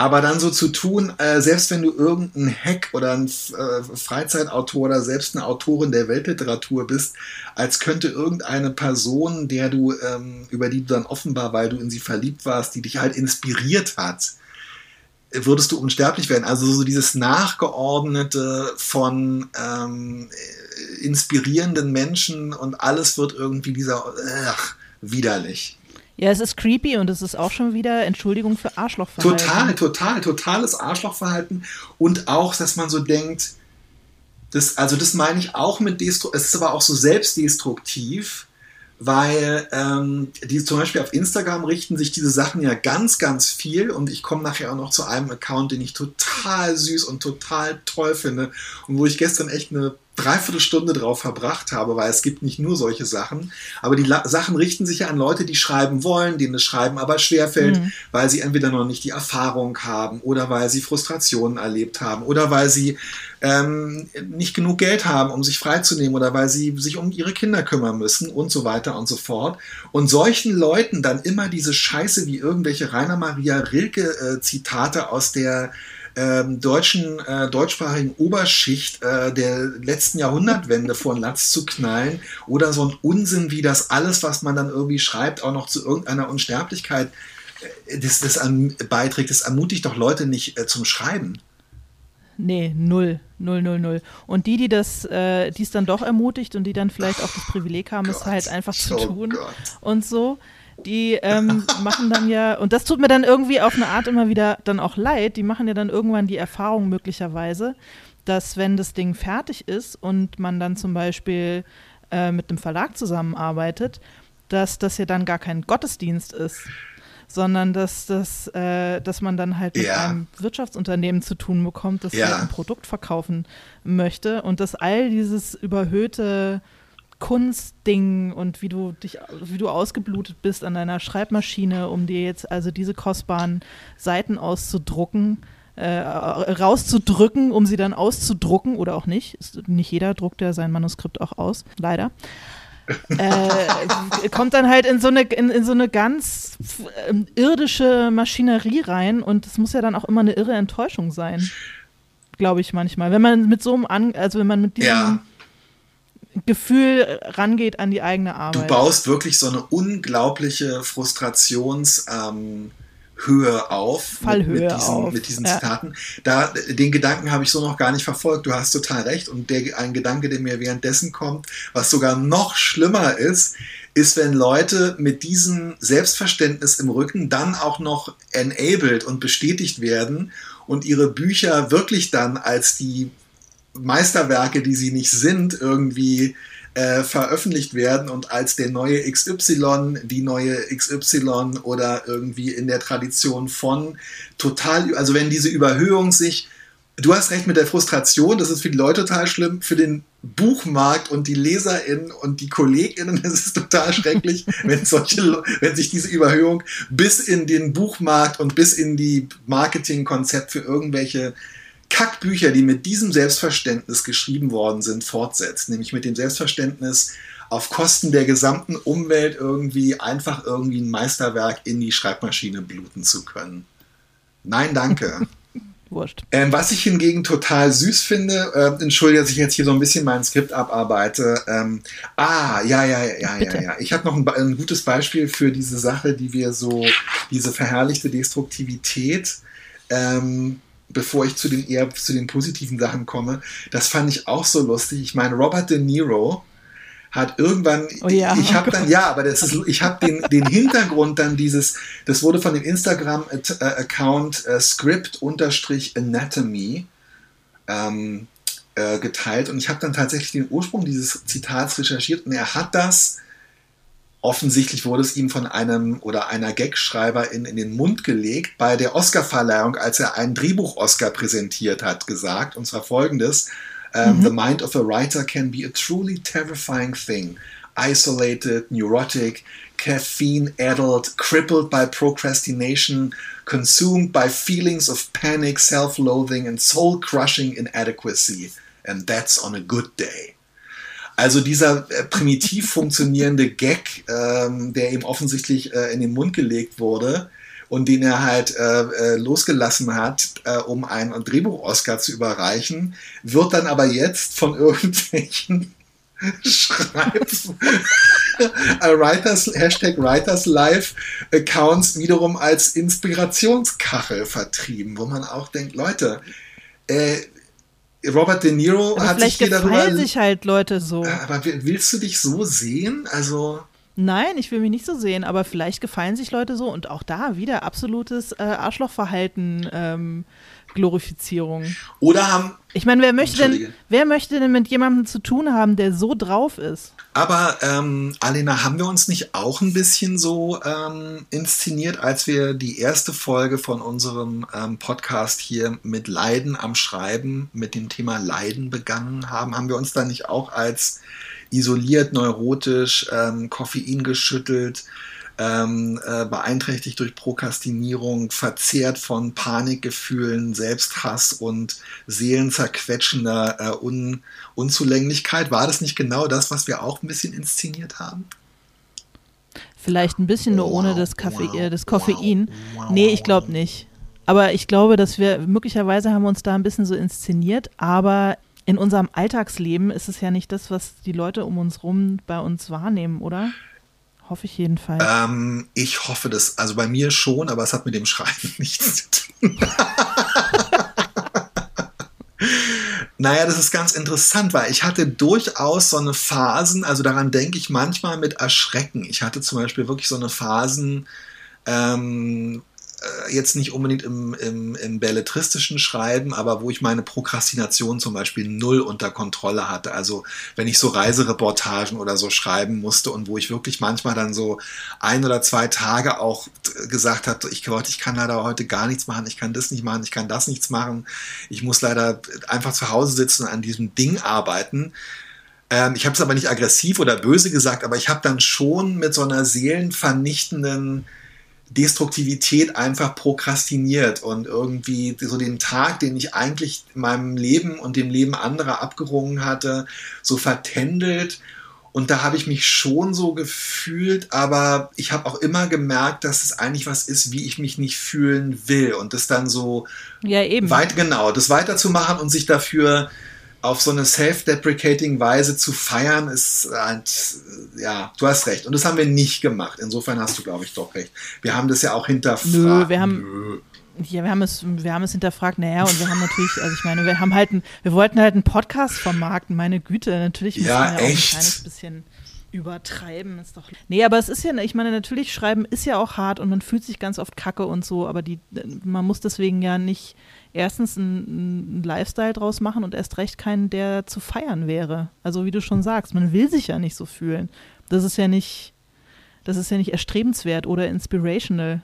Aber dann so zu tun, äh, selbst wenn du irgendein Hack oder ein äh, Freizeitautor oder selbst eine Autorin der Weltliteratur bist, als könnte irgendeine Person, der du, ähm, über die du dann offenbar, weil du in sie verliebt warst, die dich halt inspiriert hat, würdest du unsterblich werden. Also so dieses Nachgeordnete von ähm, inspirierenden Menschen und alles wird irgendwie dieser, ach, widerlich. Ja, es ist creepy und es ist auch schon wieder Entschuldigung für Arschlochverhalten. Total, total, totales Arschlochverhalten. Und auch, dass man so denkt, das, also das meine ich auch mit Destru es ist aber auch so selbstdestruktiv, weil ähm, die zum Beispiel auf Instagram richten sich diese Sachen ja ganz, ganz viel. Und ich komme nachher auch noch zu einem Account, den ich total süß und total toll finde. Und wo ich gestern echt eine Dreiviertelstunde drauf verbracht habe, weil es gibt nicht nur solche Sachen, aber die La Sachen richten sich ja an Leute, die schreiben wollen, denen das Schreiben aber schwerfällt, mhm. weil sie entweder noch nicht die Erfahrung haben oder weil sie Frustrationen erlebt haben oder weil sie ähm, nicht genug Geld haben, um sich freizunehmen oder weil sie sich um ihre Kinder kümmern müssen und so weiter und so fort. Und solchen Leuten dann immer diese Scheiße wie irgendwelche Rainer Maria Rilke äh, Zitate aus der ähm, deutschen, äh, deutschsprachigen Oberschicht äh, der letzten Jahrhundertwende vor den Latz zu knallen oder so ein Unsinn wie das alles, was man dann irgendwie schreibt, auch noch zu irgendeiner Unsterblichkeit äh, das, das an, beiträgt. Das ermutigt doch Leute nicht äh, zum Schreiben. Nee, null, null, null, null. Und die, die das, äh, die es dann doch ermutigt und die dann vielleicht auch das Privileg haben, oh es halt einfach zu oh tun Gott. und so, die ähm, machen dann ja, und das tut mir dann irgendwie auf eine Art immer wieder dann auch leid, die machen ja dann irgendwann die Erfahrung möglicherweise, dass wenn das Ding fertig ist und man dann zum Beispiel äh, mit einem Verlag zusammenarbeitet, dass das ja dann gar kein Gottesdienst ist, sondern dass, dass, äh, dass man dann halt mit ja. einem Wirtschaftsunternehmen zu tun bekommt, das ja. halt ein Produkt verkaufen möchte und dass all dieses überhöhte Kunstding und wie du dich, wie du ausgeblutet bist an deiner Schreibmaschine, um dir jetzt also diese kostbaren Seiten auszudrucken, äh, rauszudrücken, um sie dann auszudrucken oder auch nicht. Nicht jeder druckt ja sein Manuskript auch aus, leider. äh, kommt dann halt in so eine, in, in so eine ganz äh, irdische Maschinerie rein und es muss ja dann auch immer eine irre Enttäuschung sein. Glaube ich manchmal. Wenn man mit so einem, An also wenn man mit diesem ja. Gefühl rangeht an die eigene Arbeit. Du baust wirklich so eine unglaubliche Frustrations- ähm, Höhe auf. Fallhöhe mit, mit diesen, auf. Mit diesen ja. Zitaten. Da, den Gedanken habe ich so noch gar nicht verfolgt. Du hast total recht. Und der, ein Gedanke, der mir währenddessen kommt, was sogar noch schlimmer ist, ist, wenn Leute mit diesem Selbstverständnis im Rücken dann auch noch enabled und bestätigt werden und ihre Bücher wirklich dann als die Meisterwerke, die sie nicht sind, irgendwie äh, veröffentlicht werden und als der neue XY, die neue XY oder irgendwie in der Tradition von total, also wenn diese Überhöhung sich, du hast recht mit der Frustration, das ist für die Leute total schlimm, für den Buchmarkt und die LeserInnen und die KollegInnen, das ist total schrecklich, wenn solche, wenn sich diese Überhöhung bis in den Buchmarkt und bis in die Marketingkonzept für irgendwelche Kackbücher, die mit diesem Selbstverständnis geschrieben worden sind, fortsetzt. Nämlich mit dem Selbstverständnis, auf Kosten der gesamten Umwelt irgendwie einfach irgendwie ein Meisterwerk in die Schreibmaschine bluten zu können. Nein, danke. wurscht. Ähm, was ich hingegen total süß finde, äh, entschuldige, dass ich jetzt hier so ein bisschen mein Skript abarbeite. Ähm, ah, ja, ja, ja, Bitte. ja, ja. Ich habe noch ein, ein, gutes Beispiel für diese Sache, die wir so, diese verherrlichte Destruktivität. Ähm, bevor ich zu den eher zu den positiven Sachen komme, das fand ich auch so lustig. Ich meine, Robert De Niro hat irgendwann, oh ja, ich habe oh dann, ja, aber das ist, ich habe den, den Hintergrund dann dieses, das wurde von dem Instagram-Account äh, Script-Anatomy ähm, äh, geteilt. Und ich habe dann tatsächlich den Ursprung dieses Zitats recherchiert und er hat das, offensichtlich wurde es ihm von einem oder einer Gagschreiberin in den Mund gelegt, bei der Oscarverleihung, als er einen Drehbuch-Oscar präsentiert hat, gesagt, und zwar folgendes, um, mhm. The mind of a writer can be a truly terrifying thing. Isolated, neurotic, caffeine addled, crippled by procrastination, consumed by feelings of panic, self loathing, and soul crushing inadequacy. And that's on a good day. Also dieser äh, primitiv funktionierende Gag, ähm, der ihm offensichtlich äh, in den Mund gelegt wurde, und den er halt äh, äh, losgelassen hat, äh, um einen Drehbuch-Oscar zu überreichen, wird dann aber jetzt von irgendwelchen Schreibs, Writers, Hashtag Writers Live Accounts wiederum als Inspirationskachel vertrieben, wo man auch denkt, Leute, äh, Robert De Niro aber hat sich hier darüber. sich halt Leute so. Aber willst du dich so sehen? Also. Nein, ich will mich nicht so sehen, aber vielleicht gefallen sich Leute so und auch da wieder absolutes äh, Arschlochverhalten, ähm, Glorifizierung. Oder haben. Ich meine, wer möchte denn, wer möchte denn mit jemandem zu tun haben, der so drauf ist? Aber ähm, Alena, haben wir uns nicht auch ein bisschen so ähm, inszeniert, als wir die erste Folge von unserem ähm, Podcast hier mit Leiden am Schreiben, mit dem Thema Leiden begangen haben? Haben wir uns da nicht auch als isoliert, neurotisch, ähm, Koffein geschüttelt, ähm, äh, beeinträchtigt durch Prokrastinierung, verzehrt von Panikgefühlen, Selbsthass und seelenzerquetschender äh, Un Unzulänglichkeit. War das nicht genau das, was wir auch ein bisschen inszeniert haben? Vielleicht ein bisschen nur ohne das, Kaffee, äh, das Koffein. Nee, ich glaube nicht. Aber ich glaube, dass wir möglicherweise haben uns da ein bisschen so inszeniert, aber in unserem Alltagsleben ist es ja nicht das, was die Leute um uns rum bei uns wahrnehmen, oder? Hoffe ich jedenfalls. Ähm, ich hoffe das, also bei mir schon, aber es hat mit dem Schreiben nichts zu tun. naja, das ist ganz interessant, weil ich hatte durchaus so eine Phasen, also daran denke ich manchmal mit Erschrecken. Ich hatte zum Beispiel wirklich so eine Phasen, ähm, äh, jetzt nicht unbedingt im, im, im belletristischen Schreiben, aber wo ich meine Prokrastination zum Beispiel null unter Kontrolle hatte. Also wenn ich so Reisereportagen oder so schreiben musste und wo ich wirklich manchmal dann so ein oder zwei Tage auch gesagt habe, ich, ich kann leider heute gar nichts machen, ich kann das nicht machen, ich kann das nichts machen, ich muss leider einfach zu Hause sitzen und an diesem Ding arbeiten ähm, ich habe es aber nicht aggressiv oder böse gesagt, aber ich habe dann schon mit so einer seelenvernichtenden Destruktivität einfach prokrastiniert und irgendwie so den Tag, den ich eigentlich in meinem Leben und dem Leben anderer abgerungen hatte, so vertändelt. Und da habe ich mich schon so gefühlt, aber ich habe auch immer gemerkt, dass es eigentlich was ist, wie ich mich nicht fühlen will. Und das dann so ja, eben. weit genau, das weiterzumachen und sich dafür auf so eine self-deprecating Weise zu feiern, ist halt, ja, du hast recht. Und das haben wir nicht gemacht. Insofern hast du, glaube ich, doch recht. Wir haben das ja auch hinterfragt. Nö, wir haben. Nö. Ja, wir haben es, wir haben es hinterfragt, naja, und wir haben natürlich, also ich meine, wir haben halt, ein, wir wollten halt einen Podcast vermarkten, meine Güte, natürlich müssen ja, wir auch ein kleines bisschen übertreiben ist doch. Nee, aber es ist ja, ich meine, natürlich schreiben ist ja auch hart und man fühlt sich ganz oft kacke und so, aber die, man muss deswegen ja nicht erstens einen Lifestyle draus machen und erst recht keinen, der zu feiern wäre. Also wie du schon sagst, man will sich ja nicht so fühlen. Das ist ja nicht, das ist ja nicht erstrebenswert oder inspirational.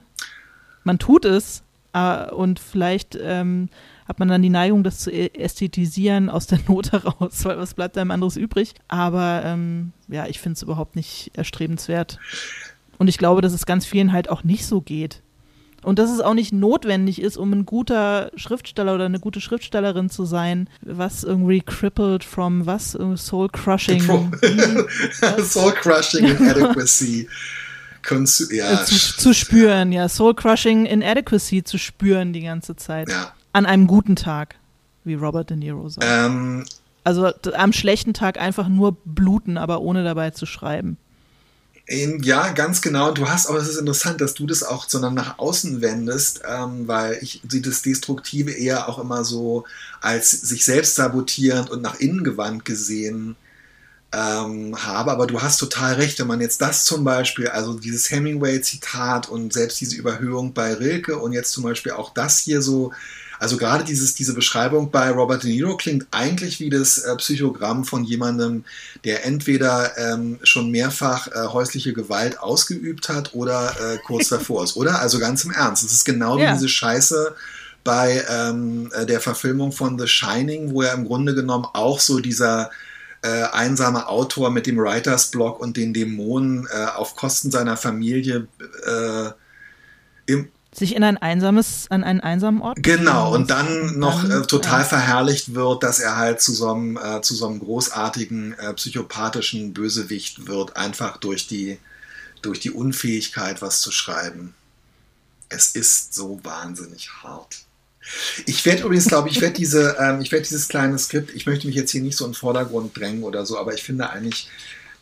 Man tut es äh, und vielleicht ähm, hat man dann die Neigung, das zu ästhetisieren aus der Not heraus, weil was bleibt einem anderes übrig. Aber ähm, ja, ich finde es überhaupt nicht erstrebenswert. Und ich glaube, dass es ganz vielen halt auch nicht so geht. Und dass es auch nicht notwendig ist, um ein guter Schriftsteller oder eine gute Schriftstellerin zu sein, was irgendwie crippled from was? Soul crushing. Soul crushing inadequacy. ja. Äh, zu, zu, spüren, ja. Soul crushing inadequacy zu spüren die ganze Zeit. Ja. An einem guten Tag, wie Robert De Niro sagt. Ähm, also am schlechten Tag einfach nur bluten, aber ohne dabei zu schreiben. Ja, ganz genau. Du hast, aber es ist interessant, dass du das auch sondern nach außen wendest, ähm, weil ich sehe das Destruktive eher auch immer so als sich selbst sabotierend und nach innen gewandt gesehen ähm, habe. Aber du hast total recht, wenn man jetzt das zum Beispiel, also dieses Hemingway-Zitat und selbst diese Überhöhung bei Rilke und jetzt zum Beispiel auch das hier so also gerade dieses, diese Beschreibung bei Robert De Niro klingt eigentlich wie das äh, Psychogramm von jemandem, der entweder ähm, schon mehrfach äh, häusliche Gewalt ausgeübt hat oder äh, kurz davor ist, oder? Also ganz im Ernst. Es ist genau ja. wie diese Scheiße bei ähm, äh, der Verfilmung von The Shining, wo er im Grunde genommen auch so dieser äh, einsame Autor mit dem Writers Block und den Dämonen äh, auf Kosten seiner Familie im, sich in ein einsames, an einen einsamen Ort. Genau, und dann noch äh, total verherrlicht wird, dass er halt zu so einem, äh, zu so einem großartigen, äh, psychopathischen Bösewicht wird, einfach durch die, durch die Unfähigkeit, was zu schreiben. Es ist so wahnsinnig hart. Ich werde übrigens, glaube ich, werde diese, ähm, ich werde dieses kleine Skript, ich möchte mich jetzt hier nicht so in den Vordergrund drängen oder so, aber ich finde eigentlich,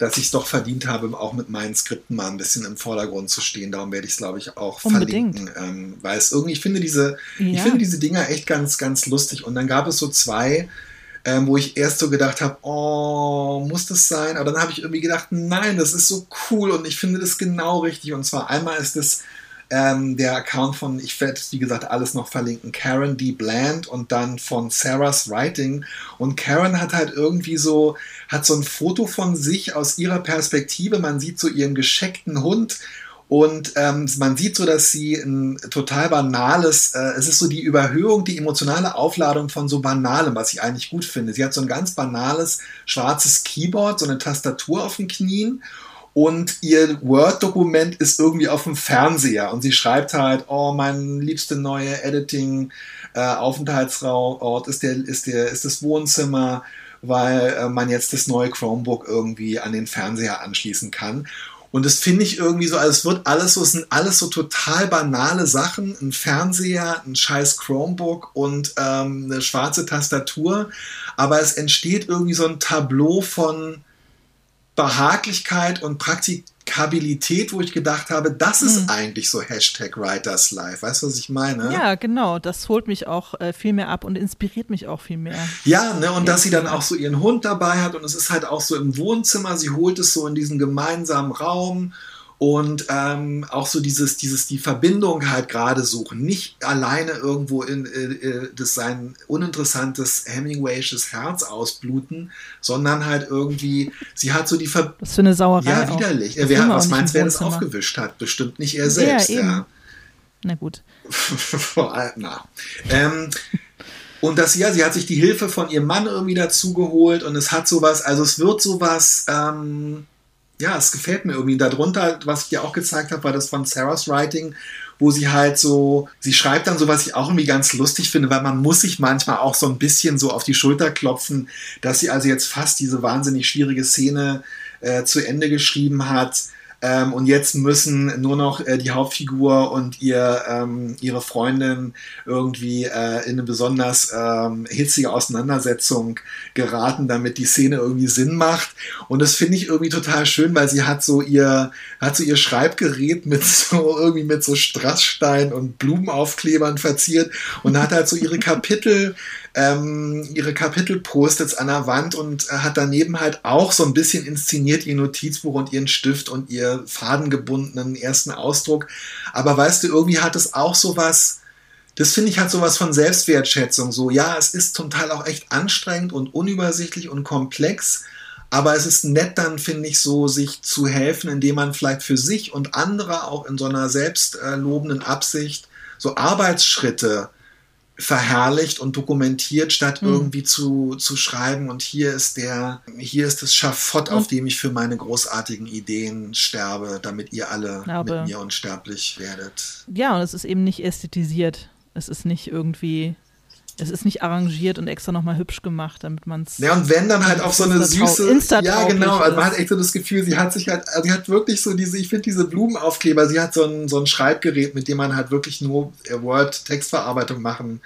dass ich es doch verdient habe, auch mit meinen Skripten mal ein bisschen im Vordergrund zu stehen. Darum werde ich es, glaube ich, auch Unbedingt. verlinken. Ähm, weil es irgendwie, ich finde diese, ja. ich finde diese Dinger echt ganz, ganz lustig. Und dann gab es so zwei, ähm, wo ich erst so gedacht habe, oh, muss das sein? Aber dann habe ich irgendwie gedacht, nein, das ist so cool und ich finde das genau richtig. Und zwar einmal ist es ähm, der Account von, ich werde wie gesagt alles noch verlinken, Karen D. Bland und dann von Sarah's Writing. Und Karen hat halt irgendwie so, hat so ein Foto von sich aus ihrer Perspektive. Man sieht so ihren gescheckten Hund und ähm, man sieht so, dass sie ein total banales, äh, es ist so die Überhöhung, die emotionale Aufladung von so Banalem, was ich eigentlich gut finde. Sie hat so ein ganz banales schwarzes Keyboard, so eine Tastatur auf den Knien und ihr Word-Dokument ist irgendwie auf dem Fernseher und sie schreibt halt, oh, mein liebste neue Editing äh, Aufenthaltsort ist der ist der ist das Wohnzimmer, weil äh, man jetzt das neue Chromebook irgendwie an den Fernseher anschließen kann. Und das finde ich irgendwie so, also es wird alles so, es sind alles so total banale Sachen. Ein Fernseher, ein scheiß Chromebook und ähm, eine schwarze Tastatur. Aber es entsteht irgendwie so ein Tableau von, Behaglichkeit und Praktikabilität, wo ich gedacht habe, das ist mhm. eigentlich so Hashtag Writers Life. Weißt du, was ich meine? Ja, genau. Das holt mich auch äh, viel mehr ab und inspiriert mich auch viel mehr. Ja, ne, und dass sie dann auch so ihren Hund dabei hat und es ist halt auch so im Wohnzimmer. Sie holt es so in diesen gemeinsamen Raum und ähm, auch so dieses, dieses, die Verbindung halt gerade suchen. Nicht alleine irgendwo in äh, äh das sein uninteressantes Hemingwaysches Herz ausbluten, sondern halt irgendwie, sie hat so die Verbindung. Was für eine Sauerei. Ja, widerlich. Äh, wer, was meinst du, wer das aufgewischt hat? Bestimmt nicht er selbst. Ja. Ja. Na gut. Na. Ähm, und das, ja, sie hat sich die Hilfe von ihrem Mann irgendwie dazu geholt und es hat sowas, also es wird sowas, ähm, ja, es gefällt mir irgendwie. Darunter, was ich dir auch gezeigt habe, war das von Sarah's Writing, wo sie halt so, sie schreibt dann so, was ich auch irgendwie ganz lustig finde, weil man muss sich manchmal auch so ein bisschen so auf die Schulter klopfen, dass sie also jetzt fast diese wahnsinnig schwierige Szene äh, zu Ende geschrieben hat ähm, und jetzt müssen nur noch äh, die Hauptfigur und ihr, ähm, ihre Freundin irgendwie äh, in eine besonders ähm, hitzige Auseinandersetzung geraten, damit die Szene irgendwie Sinn macht. Und das finde ich irgendwie total schön, weil sie hat so ihr, hat so ihr Schreibgerät mit so irgendwie mit so Strassstein und Blumenaufklebern verziert und hat halt so ihre Kapitel ähm, ihre Kapitel-Post-its an der Wand und äh, hat daneben halt auch so ein bisschen inszeniert ihr Notizbuch und ihren Stift und ihr fadengebundenen ersten Ausdruck. Aber weißt du, irgendwie hat es auch so was, das finde ich hat sowas von Selbstwertschätzung. So, ja, es ist zum Teil auch echt anstrengend und unübersichtlich und komplex. Aber es ist nett dann, finde ich, so, sich zu helfen, indem man vielleicht für sich und andere auch in so einer selbstlobenden Absicht so Arbeitsschritte verherrlicht und dokumentiert, statt mhm. irgendwie zu, zu schreiben. Und hier ist der, hier ist das Schafott, auf dem ich für meine großartigen Ideen sterbe, damit ihr alle Glaube. mit mir unsterblich werdet. Ja, und es ist eben nicht ästhetisiert. Es ist nicht irgendwie es ist nicht arrangiert und extra nochmal hübsch gemacht, damit man es. Ja, und wenn dann halt auf so eine süße. Ja, genau. Also man hat echt so das Gefühl, sie hat sich halt, also sie hat wirklich so diese, ich finde diese Blumenaufkleber, sie hat so ein, so ein Schreibgerät, mit dem man halt wirklich nur Word-Textverarbeitung machen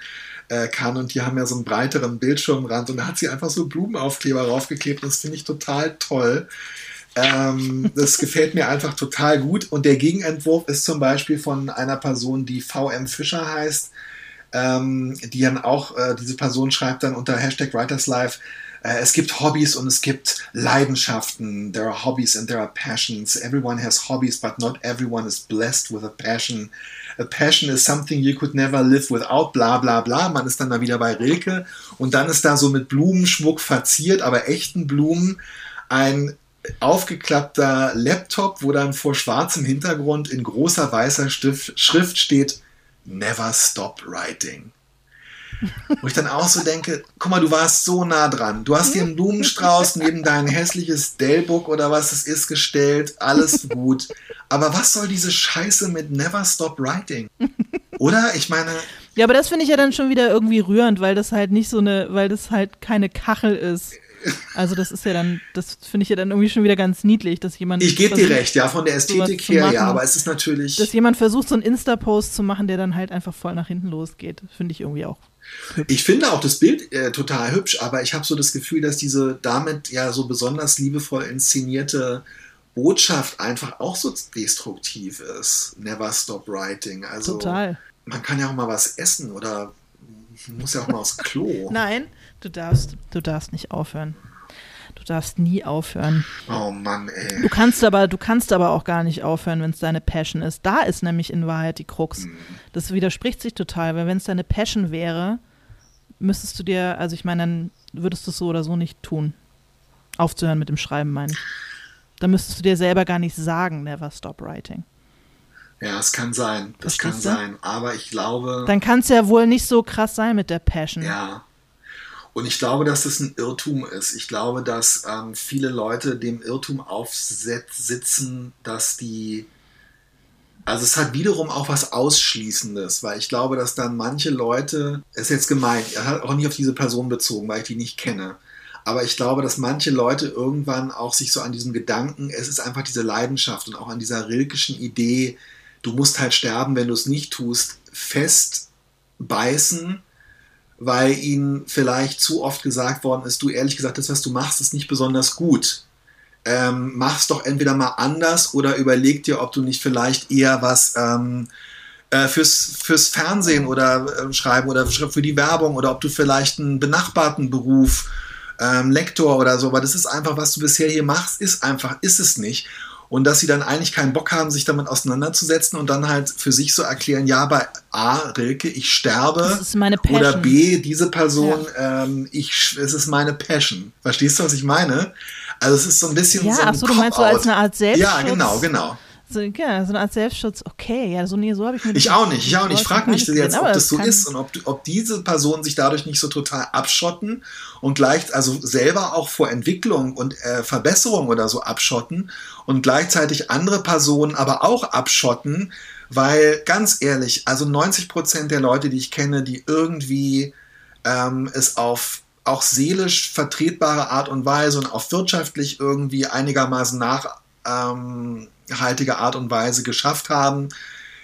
äh, kann und die haben ja so einen breiteren Bildschirmrand und da hat sie einfach so Blumenaufkleber raufgeklebt und das finde ich total toll. Ähm, das gefällt mir einfach total gut und der Gegenentwurf ist zum Beispiel von einer Person, die VM Fischer heißt ähm, die dann auch, äh, diese Person schreibt dann unter Hashtag WritersLife, äh, es gibt Hobbys und es gibt Leidenschaften. There are hobbies and there are passions. Everyone has hobbies, but not everyone is blessed with a passion. A passion is something you could never live without, bla bla bla. Man ist dann da wieder bei Rilke und dann ist da so mit Blumenschmuck verziert, aber echten Blumen, ein aufgeklappter Laptop, wo dann vor schwarzem Hintergrund in großer weißer Schrift steht Never Stop Writing. Wo ich dann auch so denke, guck mal, du warst so nah dran. Du hast dir einen Blumenstrauß neben dein hässliches Dellbook oder was es ist gestellt. Alles gut. Aber was soll diese Scheiße mit Never Stop Writing? Oder? Ich meine. Ja, aber das finde ich ja dann schon wieder irgendwie rührend, weil das halt nicht so eine, weil das halt keine Kachel ist. Also das ist ja dann, das finde ich ja dann irgendwie schon wieder ganz niedlich, dass jemand. Ich gebe dir recht, ja, von der Ästhetik her, machen, ja, aber es ist natürlich. Dass jemand versucht, so einen Insta-Post zu machen, der dann halt einfach voll nach hinten losgeht, finde ich irgendwie auch. Hübsch. Ich finde auch das Bild äh, total hübsch, aber ich habe so das Gefühl, dass diese damit ja so besonders liebevoll inszenierte Botschaft einfach auch so destruktiv ist. Never stop writing. Also total. Man kann ja auch mal was essen oder muss ja auch mal aufs Klo. Nein, Du darfst, du darfst nicht aufhören. Du darfst nie aufhören. Oh Mann, ey. Du kannst aber, du kannst aber auch gar nicht aufhören, wenn es deine Passion ist. Da ist nämlich in Wahrheit die Krux. Mhm. Das widerspricht sich total, weil wenn es deine Passion wäre, müsstest du dir, also ich meine, dann würdest du es so oder so nicht tun. Aufzuhören mit dem Schreiben, meine ich. Dann müsstest du dir selber gar nicht sagen, never stop writing. Ja, es kann sein. Das Verstehst kann du? sein. Aber ich glaube. Dann kann es ja wohl nicht so krass sein mit der Passion. Ja. Und ich glaube, dass das ein Irrtum ist. Ich glaube, dass ähm, viele Leute dem Irrtum aufsitzen, dass die. Also es hat wiederum auch was Ausschließendes, weil ich glaube, dass dann manche Leute, es ist jetzt gemeint, er hat auch nicht auf diese Person bezogen, weil ich die nicht kenne. Aber ich glaube, dass manche Leute irgendwann auch sich so an diesem Gedanken, es ist einfach diese Leidenschaft und auch an dieser rilkischen Idee, du musst halt sterben, wenn du es nicht tust, festbeißen weil ihnen vielleicht zu oft gesagt worden ist, du ehrlich gesagt, das, was du machst, ist nicht besonders gut. Ähm, mach's doch entweder mal anders oder überleg dir, ob du nicht vielleicht eher was ähm, äh, fürs, fürs Fernsehen oder äh, schreiben oder für die Werbung oder ob du vielleicht einen benachbarten Beruf, ähm, Lektor oder so, aber das ist einfach, was du bisher hier machst, ist einfach, ist es nicht und dass sie dann eigentlich keinen Bock haben, sich damit auseinanderzusetzen und dann halt für sich so erklären, ja, bei A, Rilke, ich sterbe oder B, diese Person, ja. ähm, ich, es ist meine Passion. Verstehst du, was ich meine? Also es ist so ein bisschen ja, so ein so, du meinst so als eine Art Selbstschutz? Ja, genau, genau. So, ja, so eine Art Selbstschutz, okay, ja, so, nee, so habe ich mir Ich auch nicht, ich auch nicht. Ich frage mich jetzt, ob das so ist und ob, ob diese Personen sich dadurch nicht so total abschotten und gleich, also selber auch vor Entwicklung und äh, Verbesserung oder so abschotten und gleichzeitig andere Personen aber auch abschotten, weil ganz ehrlich, also 90 Prozent der Leute, die ich kenne, die irgendwie ähm, es auf auch seelisch vertretbare Art und Weise und auf wirtschaftlich irgendwie einigermaßen nach ähm, haltige Art und Weise geschafft haben,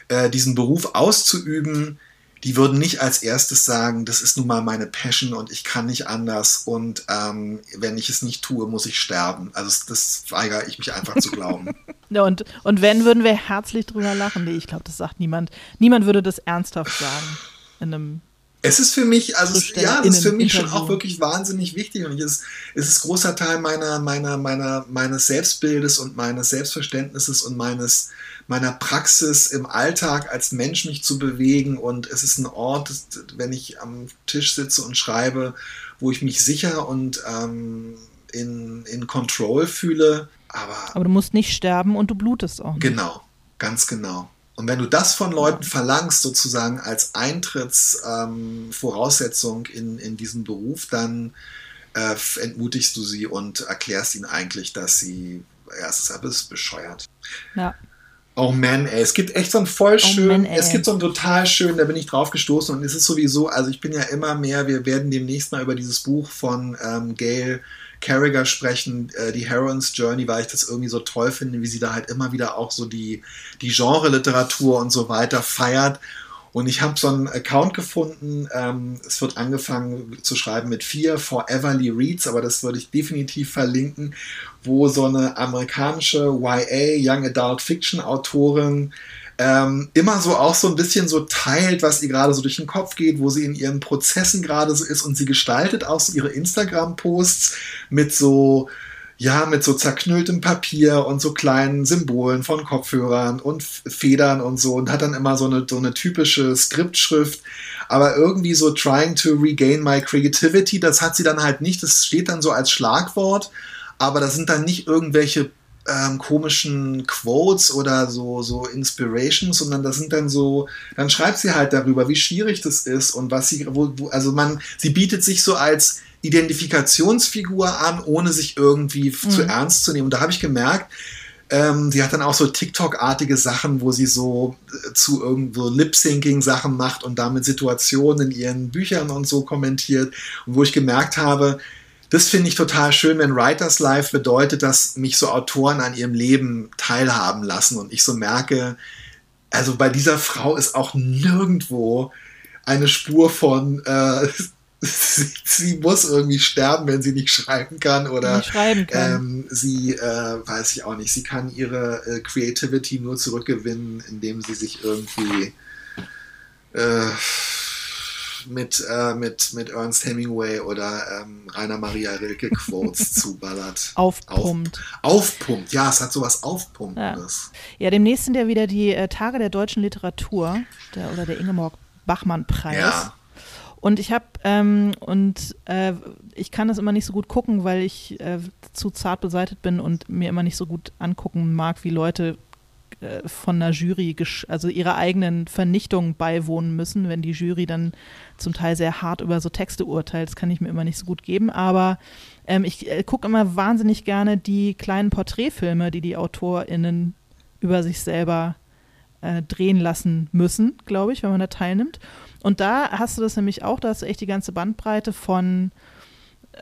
äh, diesen Beruf auszuüben, die würden nicht als erstes sagen, das ist nun mal meine Passion und ich kann nicht anders und ähm, wenn ich es nicht tue, muss ich sterben. Also das, weigere ich mich einfach zu glauben. und, und wenn, würden wir herzlich drüber lachen. Nee, ich glaube, das sagt niemand. Niemand würde das ernsthaft sagen in einem es ist für mich, also es, ja, das ist für mich Interview. schon auch wirklich wahnsinnig wichtig und es, es ist großer Teil meiner, meiner, meiner, meines Selbstbildes und meines Selbstverständnisses und meines, meiner Praxis im Alltag als Mensch mich zu bewegen und es ist ein Ort, wenn ich am Tisch sitze und schreibe, wo ich mich sicher und ähm, in, in Control fühle. Aber, aber du musst nicht sterben und du blutest auch. Nicht. Genau, ganz genau. Und wenn du das von Leuten verlangst, sozusagen als Eintrittsvoraussetzung ähm, in, in diesen Beruf, dann äh, entmutigst du sie und erklärst ihnen eigentlich, dass sie, ja, es ist, bescheuert. Ja. Oh man, ey, es gibt echt so einen voll schön, oh man, es gibt so einen total schön, da bin ich drauf gestoßen und es ist sowieso, also ich bin ja immer mehr, wir werden demnächst mal über dieses Buch von ähm, Gail Carriger sprechen, äh, die Heroines Journey, weil ich das irgendwie so toll finde, wie sie da halt immer wieder auch so die, die Genre-Literatur und so weiter feiert und ich habe so einen Account gefunden. Ähm, es wird angefangen zu schreiben mit vier Foreverly Reads, aber das würde ich definitiv verlinken, wo so eine amerikanische YA, Young Adult Fiction Autorin, ähm, immer so auch so ein bisschen so teilt, was ihr gerade so durch den Kopf geht, wo sie in ihren Prozessen gerade so ist. Und sie gestaltet auch so ihre Instagram-Posts mit so ja, mit so zerknülltem Papier und so kleinen Symbolen von Kopfhörern und Federn und so. Und hat dann immer so eine, so eine typische Skriptschrift, aber irgendwie so trying to regain my creativity, das hat sie dann halt nicht, das steht dann so als Schlagwort, aber das sind dann nicht irgendwelche ähm, komischen Quotes oder so, so Inspirations, sondern das sind dann so, dann schreibt sie halt darüber, wie schwierig das ist und was sie, wo, wo, also man, sie bietet sich so als Identifikationsfigur an, ohne sich irgendwie mhm. zu ernst zu nehmen. Und da habe ich gemerkt, ähm, sie hat dann auch so TikTok-artige Sachen, wo sie so äh, zu irgendwo Lip-Syncing-Sachen macht und damit Situationen in ihren Büchern und so kommentiert. Und wo ich gemerkt habe, das finde ich total schön, wenn Writers Life bedeutet, dass mich so Autoren an ihrem Leben teilhaben lassen und ich so merke, also bei dieser Frau ist auch nirgendwo eine Spur von äh, sie, sie, muss irgendwie sterben, wenn sie nicht schreiben kann oder schreiben kann. Ähm, sie, äh, weiß ich auch nicht, sie kann ihre äh, Creativity nur zurückgewinnen, indem sie sich irgendwie äh, mit, äh, mit, mit Ernst Hemingway oder ähm, Rainer Maria Rilke Quotes zuballert. Aufpumpt. Auf, aufpumpt, ja, es hat sowas Aufpumpendes. Ja, ja demnächst sind ja wieder die äh, Tage der deutschen Literatur der, oder der Ingeborg Bachmann-Preis. Ja. Und ich habe, ähm, und äh, ich kann das immer nicht so gut gucken, weil ich äh, zu zart beseitet bin und mir immer nicht so gut angucken mag, wie Leute von einer Jury, also ihrer eigenen Vernichtung beiwohnen müssen, wenn die Jury dann zum Teil sehr hart über so Texte urteilt. Das kann ich mir immer nicht so gut geben. Aber ähm, ich äh, gucke immer wahnsinnig gerne die kleinen Porträtfilme, die die AutorInnen über sich selber äh, drehen lassen müssen, glaube ich, wenn man da teilnimmt. Und da hast du das nämlich auch, da hast du echt die ganze Bandbreite von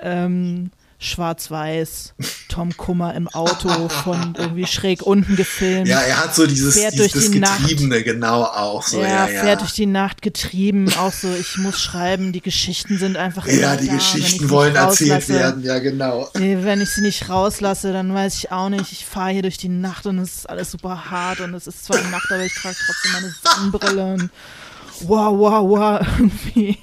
ähm, Schwarz-Weiß, Tom Kummer im Auto von irgendwie schräg unten gefilmt. Ja, er hat so dieses, fährt dieses durch die Getriebene Nacht. genau auch so. Ja, ja, ja, fährt durch die Nacht getrieben, auch so, ich muss schreiben, die Geschichten sind einfach Ja, die da, Geschichten wollen erzählt werden, ja genau. Wenn ich sie nicht rauslasse, dann weiß ich auch nicht, ich fahre hier durch die Nacht und es ist alles super hart und es ist zwar Nacht, aber ich trage trotzdem meine Sonnenbrille und wow, wow, wow, irgendwie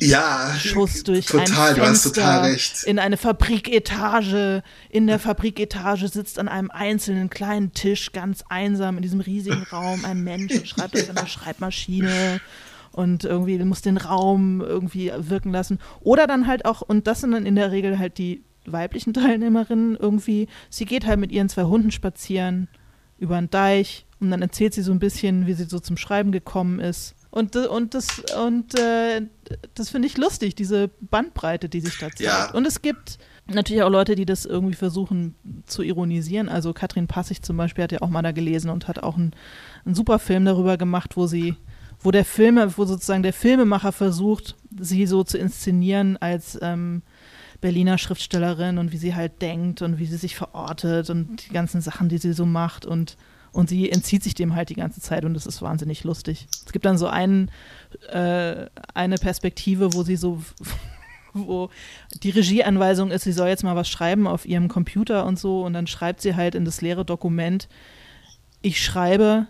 ja, Schuss durch total, ein du hast total recht. in eine Fabriketage. In der Fabriketage sitzt an einem einzelnen kleinen Tisch ganz einsam in diesem riesigen Raum ein Mensch und schreibt auf einer Schreibmaschine und irgendwie muss den Raum irgendwie wirken lassen. Oder dann halt auch, und das sind dann in der Regel halt die weiblichen Teilnehmerinnen irgendwie, sie geht halt mit ihren zwei Hunden spazieren über einen Deich und dann erzählt sie so ein bisschen, wie sie so zum Schreiben gekommen ist. Und, und das, und, äh, das finde ich lustig, diese Bandbreite, die sich da zeigt. Ja. Und es gibt natürlich auch Leute, die das irgendwie versuchen zu ironisieren. Also Katrin Passig zum Beispiel hat ja auch mal da gelesen und hat auch einen, einen super Film darüber gemacht, wo sie, wo der Filme, wo sozusagen der Filmemacher versucht, sie so zu inszenieren als ähm, Berliner Schriftstellerin und wie sie halt denkt und wie sie sich verortet und die ganzen Sachen, die sie so macht und und sie entzieht sich dem halt die ganze Zeit und das ist wahnsinnig lustig. Es gibt dann so einen, äh, eine Perspektive, wo sie so, wo die Regieanweisung ist, sie soll jetzt mal was schreiben auf ihrem Computer und so und dann schreibt sie halt in das leere Dokument, ich schreibe,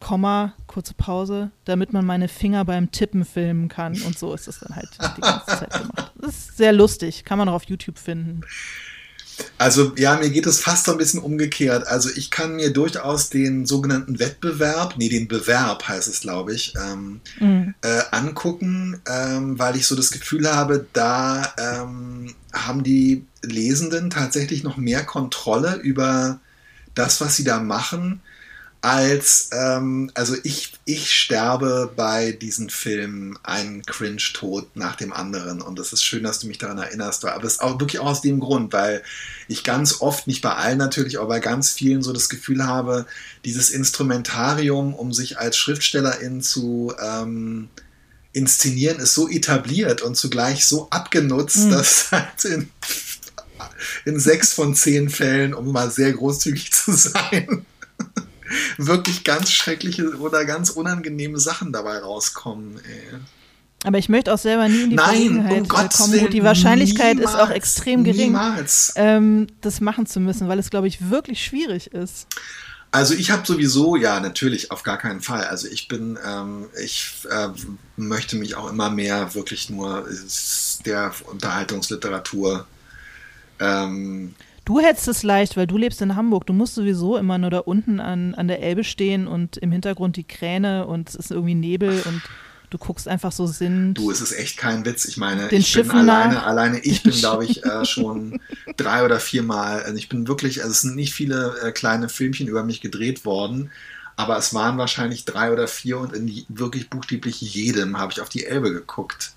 Komma, kurze Pause, damit man meine Finger beim Tippen filmen kann und so ist das dann halt die ganze Zeit gemacht. Das ist sehr lustig, kann man auch auf YouTube finden. Also ja, mir geht es fast so ein bisschen umgekehrt. Also ich kann mir durchaus den sogenannten Wettbewerb, nee, den Bewerb heißt es, glaube ich, ähm, mhm. äh, angucken, ähm, weil ich so das Gefühl habe, da ähm, haben die Lesenden tatsächlich noch mehr Kontrolle über das, was sie da machen, als, ähm, also ich, ich sterbe bei diesen Filmen einen Cringe-Tod nach dem anderen. Und es ist schön, dass du mich daran erinnerst. Aber es ist auch wirklich auch aus dem Grund, weil ich ganz oft, nicht bei allen natürlich, aber bei ganz vielen so das Gefühl habe, dieses Instrumentarium, um sich als Schriftstellerin zu ähm, inszenieren, ist so etabliert und zugleich so abgenutzt, mhm. dass halt in, in sechs von zehn Fällen, um mal sehr großzügig zu sein, wirklich ganz schreckliche oder ganz unangenehme Sachen dabei rauskommen. Ey. Aber ich möchte auch selber nie in die Nein, um Gottes kommen. Willen, die Wahrscheinlichkeit niemals, ist auch extrem gering. Ähm, das machen zu müssen, weil es, glaube ich, wirklich schwierig ist. Also ich habe sowieso, ja, natürlich, auf gar keinen Fall. Also ich bin, ähm, ich äh, möchte mich auch immer mehr wirklich nur der Unterhaltungsliteratur ähm, Du hättest es leicht, weil du lebst in Hamburg. Du musst sowieso immer nur da unten an, an der Elbe stehen und im Hintergrund die Kräne und es ist irgendwie Nebel und du guckst einfach so Sinn. Du, es ist echt kein Witz. Ich meine, Den ich Schiffen bin alleine, nach. alleine, ich bin, glaube ich, äh, schon drei oder vier Mal, also ich bin wirklich, also es sind nicht viele äh, kleine Filmchen über mich gedreht worden, aber es waren wahrscheinlich drei oder vier und in wirklich buchstäblich jedem habe ich auf die Elbe geguckt.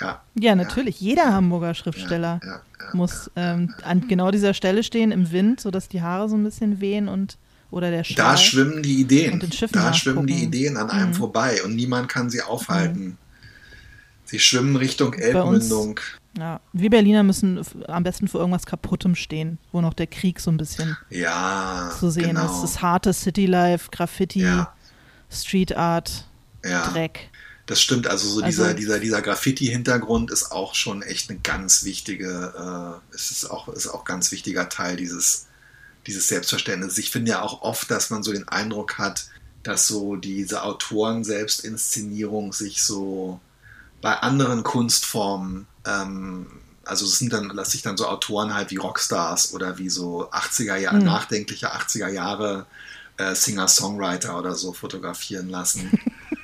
Ja, Ja, natürlich. Jeder Hamburger Schriftsteller ja, ja, muss ähm, an genau dieser Stelle stehen im Wind, sodass die Haare so ein bisschen wehen und oder der Schal. Da schwimmen die Ideen. Da schwimmen die Ideen an einem Mhm. vorbei und niemand kann sie aufhalten. Sie schwimmen Richtung Elbmündung. Ja, wir Berliner müssen am besten vor irgendwas Kaputtem stehen, wo noch der Krieg so ein bisschen Ja, zu sehen genau. ist. Das harte Citylife, Graffiti, Ja. Street Art, Ja, Dreck. Das stimmt. Also so Also- dieser, dieser, dieser Graffiti-Hintergrund ist auch schon echt eine ganz wichtige, äh, es ist auch, ist auch ganz wichtiger Teil dieses, dieses Selbstverständnisses. Ich finde ja auch oft, dass man so den Eindruck hat, dass so diese Autoren-Selbstinszenierung sich so bei anderen Kunstformen, ähm, also es sind dann, lass sich dann so Autoren halt wie Rockstars oder wie so 80er Jahre, Mhm. nachdenkliche 80er Jahre äh, Singer-Songwriter oder so fotografieren lassen.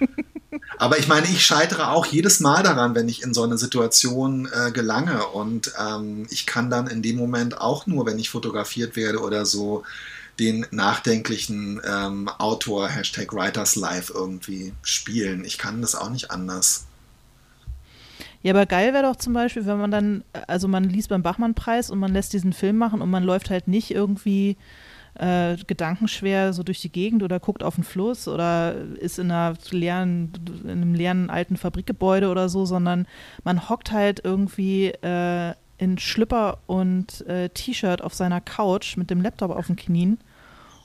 Aber ich meine, ich scheitere auch jedes Mal daran, wenn ich in so eine Situation äh, gelange. Und ähm, ich kann dann in dem Moment auch nur, wenn ich fotografiert werde oder so, den nachdenklichen ähm, Autor, Hashtag Writers Life irgendwie spielen. Ich kann das auch nicht anders. Ja, aber geil wäre doch zum Beispiel, wenn man dann, also man liest beim Bachmann-Preis und man lässt diesen Film machen und man läuft halt nicht irgendwie äh, gedankenschwer so durch die Gegend oder guckt auf den Fluss oder ist in einer leeren, in einem leeren alten Fabrikgebäude oder so, sondern man hockt halt irgendwie äh, in Schlüpper und äh, T-Shirt auf seiner Couch mit dem Laptop auf den Knien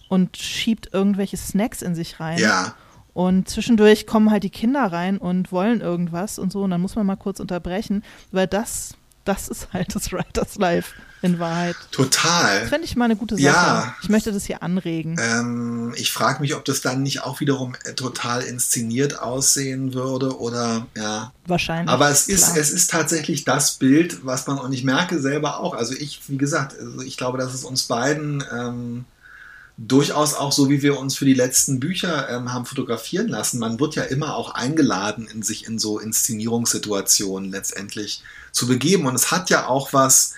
und schiebt irgendwelche Snacks in sich rein. Ja, Und zwischendurch kommen halt die Kinder rein und wollen irgendwas und so. Und dann muss man mal kurz unterbrechen, weil das, das ist halt das Writers Life in Wahrheit. Das total. fände ich mal eine gute Sache. Ja. Ich möchte das hier anregen. Ähm, ich frage mich, ob das dann nicht auch wiederum äh, total inszeniert aussehen würde oder ja. Wahrscheinlich. Aber es ist, klar. es ist tatsächlich das Bild, was man, und ich merke selber auch, also ich, wie gesagt, also ich glaube, dass es uns beiden ähm, durchaus auch so, wie wir uns für die letzten Bücher ähm, haben fotografieren lassen. Man wird ja immer auch eingeladen, in sich in so Inszenierungssituationen letztendlich zu begeben. Und es hat ja auch was,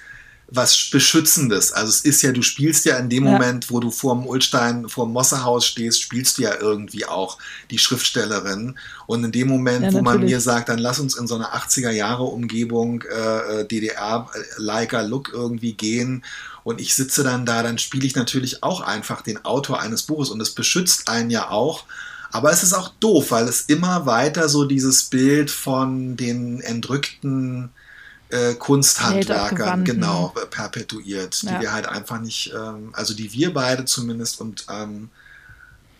was Beschützendes. Also es ist ja, du spielst ja in dem Ja. Moment, wo du vor dem Ulstein, vor dem Mossehaus stehst, spielst du ja irgendwie auch die Schriftstellerin. Und in dem Moment, Ja, wo man mir sagt, dann lass uns in so eine 80er-Jahre-Umgebung äh, DDR-liker Look irgendwie gehen und ich sitze dann da, dann spiele ich natürlich auch einfach den Autor eines Buches und es beschützt einen ja auch. Aber es ist auch doof, weil es immer weiter so dieses Bild von den entrückten äh, Kunsthandwerkern genau perpetuiert, die Ja. wir halt einfach nicht, ähm, also die wir beide zumindest und ähm,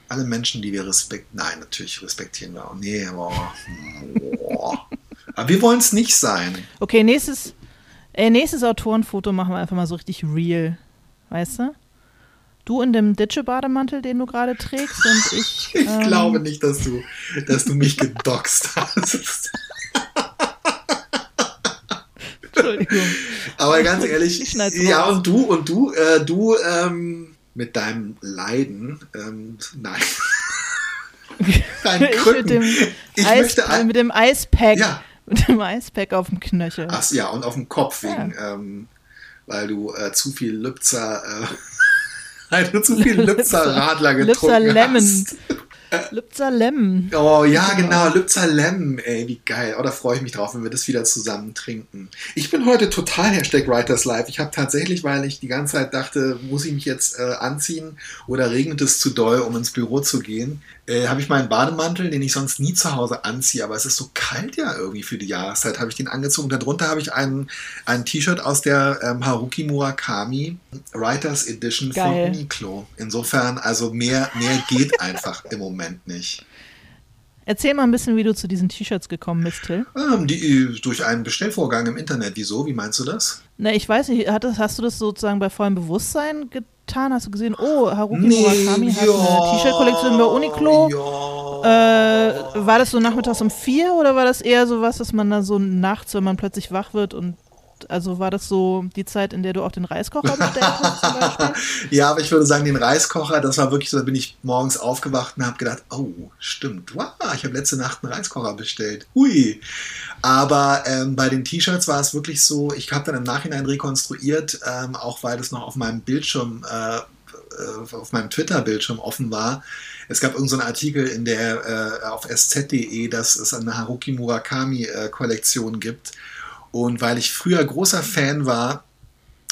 alle Menschen, die wir respektieren, nein, natürlich respektieren wir auch. Nee, boah, boah. Aber wir wollen es nicht sein. Okay, nächstes, äh, nächstes Autorenfoto machen wir einfach mal so richtig real. Weißt du? Du in dem Ditsche-Bademantel, den du gerade trägst und ich. Ich ähm, glaube nicht, dass du, dass du mich gedoxt hast. Entschuldigung. Aber ganz ehrlich, ja, und du, und du, äh, du, ähm, mit deinem Leiden, ähm, nein. Dein Krücken. mit dem, Ich Eis, möchte ein- mit dem Eispack. Ja. Mit dem Eispack auf dem Knöchel. Ach ja, und auf dem Kopf, Ja. wegen, ähm, weil du äh, zu viel Lübzer äh, weil du zu viel Lübzer Radler getrunken Lübzer Lemon. hast. Lübzer Lemon. Oh ja, genau, Lübzer Lemon, ey, wie geil. Oh, da freue ich mich drauf, wenn wir das wieder zusammen trinken. Ich bin heute total Hashtag Writers Life. Ich habe tatsächlich, weil ich die ganze Zeit dachte, muss ich mich jetzt äh, anziehen oder regnet es zu doll, um ins Büro zu gehen, äh, habe ich meinen Bademantel, den ich sonst nie zu Hause anziehe, aber es ist so kalt ja irgendwie für die Jahreszeit, habe ich den angezogen. Darunter habe ich ein, ein T-Shirt aus der ähm, Haruki Murakami Writers Edition Geil. von Uniqlo. Insofern, also mehr, mehr geht einfach im Moment nicht. Erzähl mal ein bisschen, wie du zu diesen T-Shirts gekommen bist, Till. Ähm, die, durch einen Bestellvorgang im Internet. Wieso? Wie meinst du das? Na, ich weiß nicht, hast du das sozusagen bei vollem Bewusstsein getan? Hast du gesehen, oh, Haruki Murakami hat eine T-Shirt-Kollektion bei Uniqlo? Ja. Äh, war das so nachmittags um vier oder war das eher so was, dass man da so nachts, wenn man plötzlich wach wird und also war das so die Zeit, in der du auch den Reiskocher bestellt hast zum Beispiel? ja, aber ich würde sagen, den Reiskocher, das war wirklich so, da bin ich morgens aufgewacht und habe gedacht, oh, stimmt, wow, ich habe letzte Nacht einen Reiskocher bestellt. Hui. Aber ähm, bei den T-Shirts war es wirklich so, ich habe dann im Nachhinein rekonstruiert, ähm, auch weil das noch auf meinem Bildschirm, äh, äh, auf meinem Twitter-Bildschirm offen war. Es gab irgendeinen so Artikel in der äh, auf sz.de, dass es eine Haruki Murakami-Kollektion gibt. Und weil ich früher großer Fan war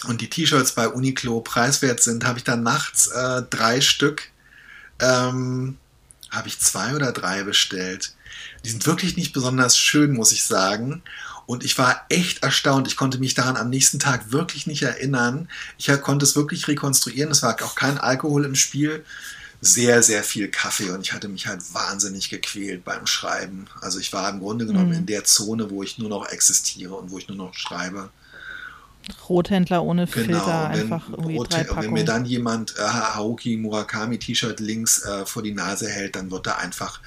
und die T-Shirts bei Uniqlo preiswert sind, habe ich dann nachts äh, drei Stück, ähm, habe ich zwei oder drei bestellt. Die sind wirklich nicht besonders schön, muss ich sagen. Und ich war echt erstaunt. Ich konnte mich daran am nächsten Tag wirklich nicht erinnern. Ich konnte es wirklich rekonstruieren. Es war auch kein Alkohol im Spiel. Sehr, sehr viel Kaffee und ich hatte mich halt wahnsinnig gequält beim Schreiben. Also ich war im Grunde genommen Mhm. in der Zone, wo ich nur noch existiere und wo ich nur noch schreibe. Rothändler ohne Filter, Genau, wenn, einfach irgendwie Rot- drei wenn mir Packungen. dann jemand äh, Haruki Murakami T-Shirt links äh, vor die Nase hält, dann wird er einfach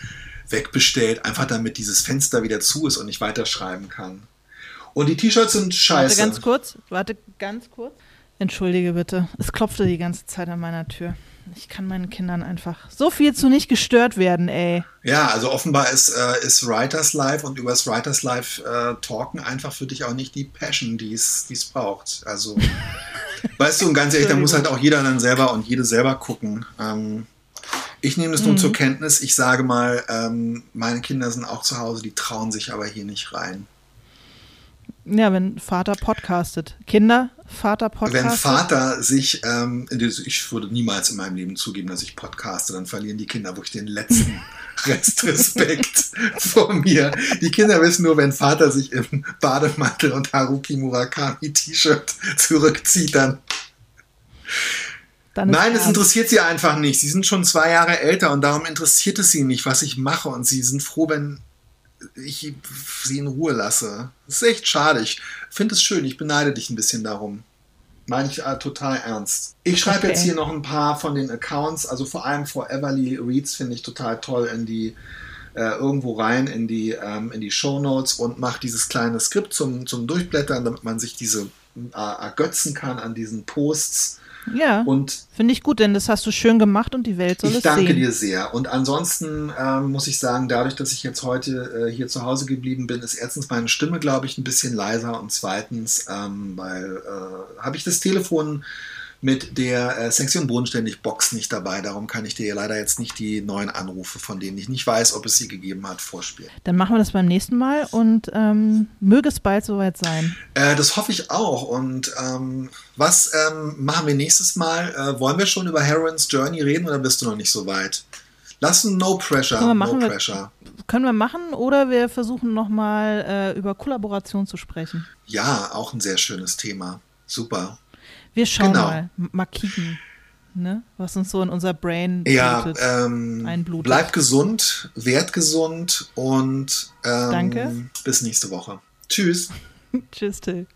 wegbestellt, einfach damit dieses Fenster wieder zu ist und ich weiterschreiben kann. Und die T-Shirts sind Warte scheiße. ganz kurz, warte ganz kurz. Entschuldige bitte, es klopfte die ganze Zeit an meiner Tür. Ich kann meinen Kindern einfach so viel zu nicht gestört werden, ey. Ja, also offenbar ist, äh, ist Writers Life und übers Writers Life äh, talken einfach für dich auch nicht die Passion, die es braucht. Also, weißt du, und ganz ehrlich, da muss halt auch jeder dann selber und jede selber gucken. Ähm, ich nehme das nur Mhm. zur Kenntnis. Ich sage mal, ähm, meine Kinder sind auch zu Hause, die trauen sich aber hier nicht rein. Ja, wenn Vater podcastet. Kinder, Vater podcastet. Wenn Vater sich, ähm, ich würde niemals in meinem Leben zugeben, dass ich podcaste, dann verlieren die Kinder wirklich den letzten Restrespekt vor mir. Die Kinder wissen nur, wenn Vater sich im Bademantel und Haruki Murakami T-Shirt zurückzieht, dann. Nein, es interessiert sie einfach nicht. Sie sind schon zwei Jahre älter und darum interessiert es sie nicht, was ich mache. Und sie sind froh, wenn ich sie in Ruhe lasse. Das ist echt schade. Ich finde es schön. Ich beneide dich ein bisschen darum. Meine ich äh, total ernst. Ich schreibe Okay. jetzt hier noch ein paar von den Accounts, also vor allem Foreverly Reads finde ich total toll in die äh, irgendwo rein in die ähm, in die Show Notes und mache dieses kleine Skript zum zum Durchblättern, damit man sich diese äh, ergötzen kann an diesen Posts Ja, und finde ich gut, denn das hast du schön gemacht und die Welt soll ich es danke sehen. dir sehr. Und ansonsten ähm, muss ich sagen, dadurch, dass ich jetzt heute äh, hier zu Hause geblieben bin, ist erstens meine Stimme, glaube ich, ein bisschen leiser und zweitens, ähm, weil äh, habe ich das Telefon mit der äh, Sektion Bodenständig Box nicht dabei. Darum kann ich dir leider jetzt nicht die neuen Anrufe, von denen ich nicht weiß, ob es sie gegeben hat, vorspielen. Dann machen wir das beim nächsten Mal und ähm, möge es bald soweit sein. Äh, das hoffe ich auch. Und ähm, was ähm, machen wir nächstes Mal? Äh, wollen wir schon über Heroin's Journey reden oder bist du noch nicht so weit? Lass ein No Pressure. Können wir machen, no wir- Pressure. Können wir machen oder wir versuchen nochmal äh, über Kollaboration zu sprechen. Ja, auch ein sehr schönes Thema. Super. Wir schauen genau. mal, mal ne? was uns so in unser Brain ja, ähm, einblutet. Bleibt gesund, werd gesund und ähm, Danke. bis nächste Woche. Tschüss. Tschüss, Till.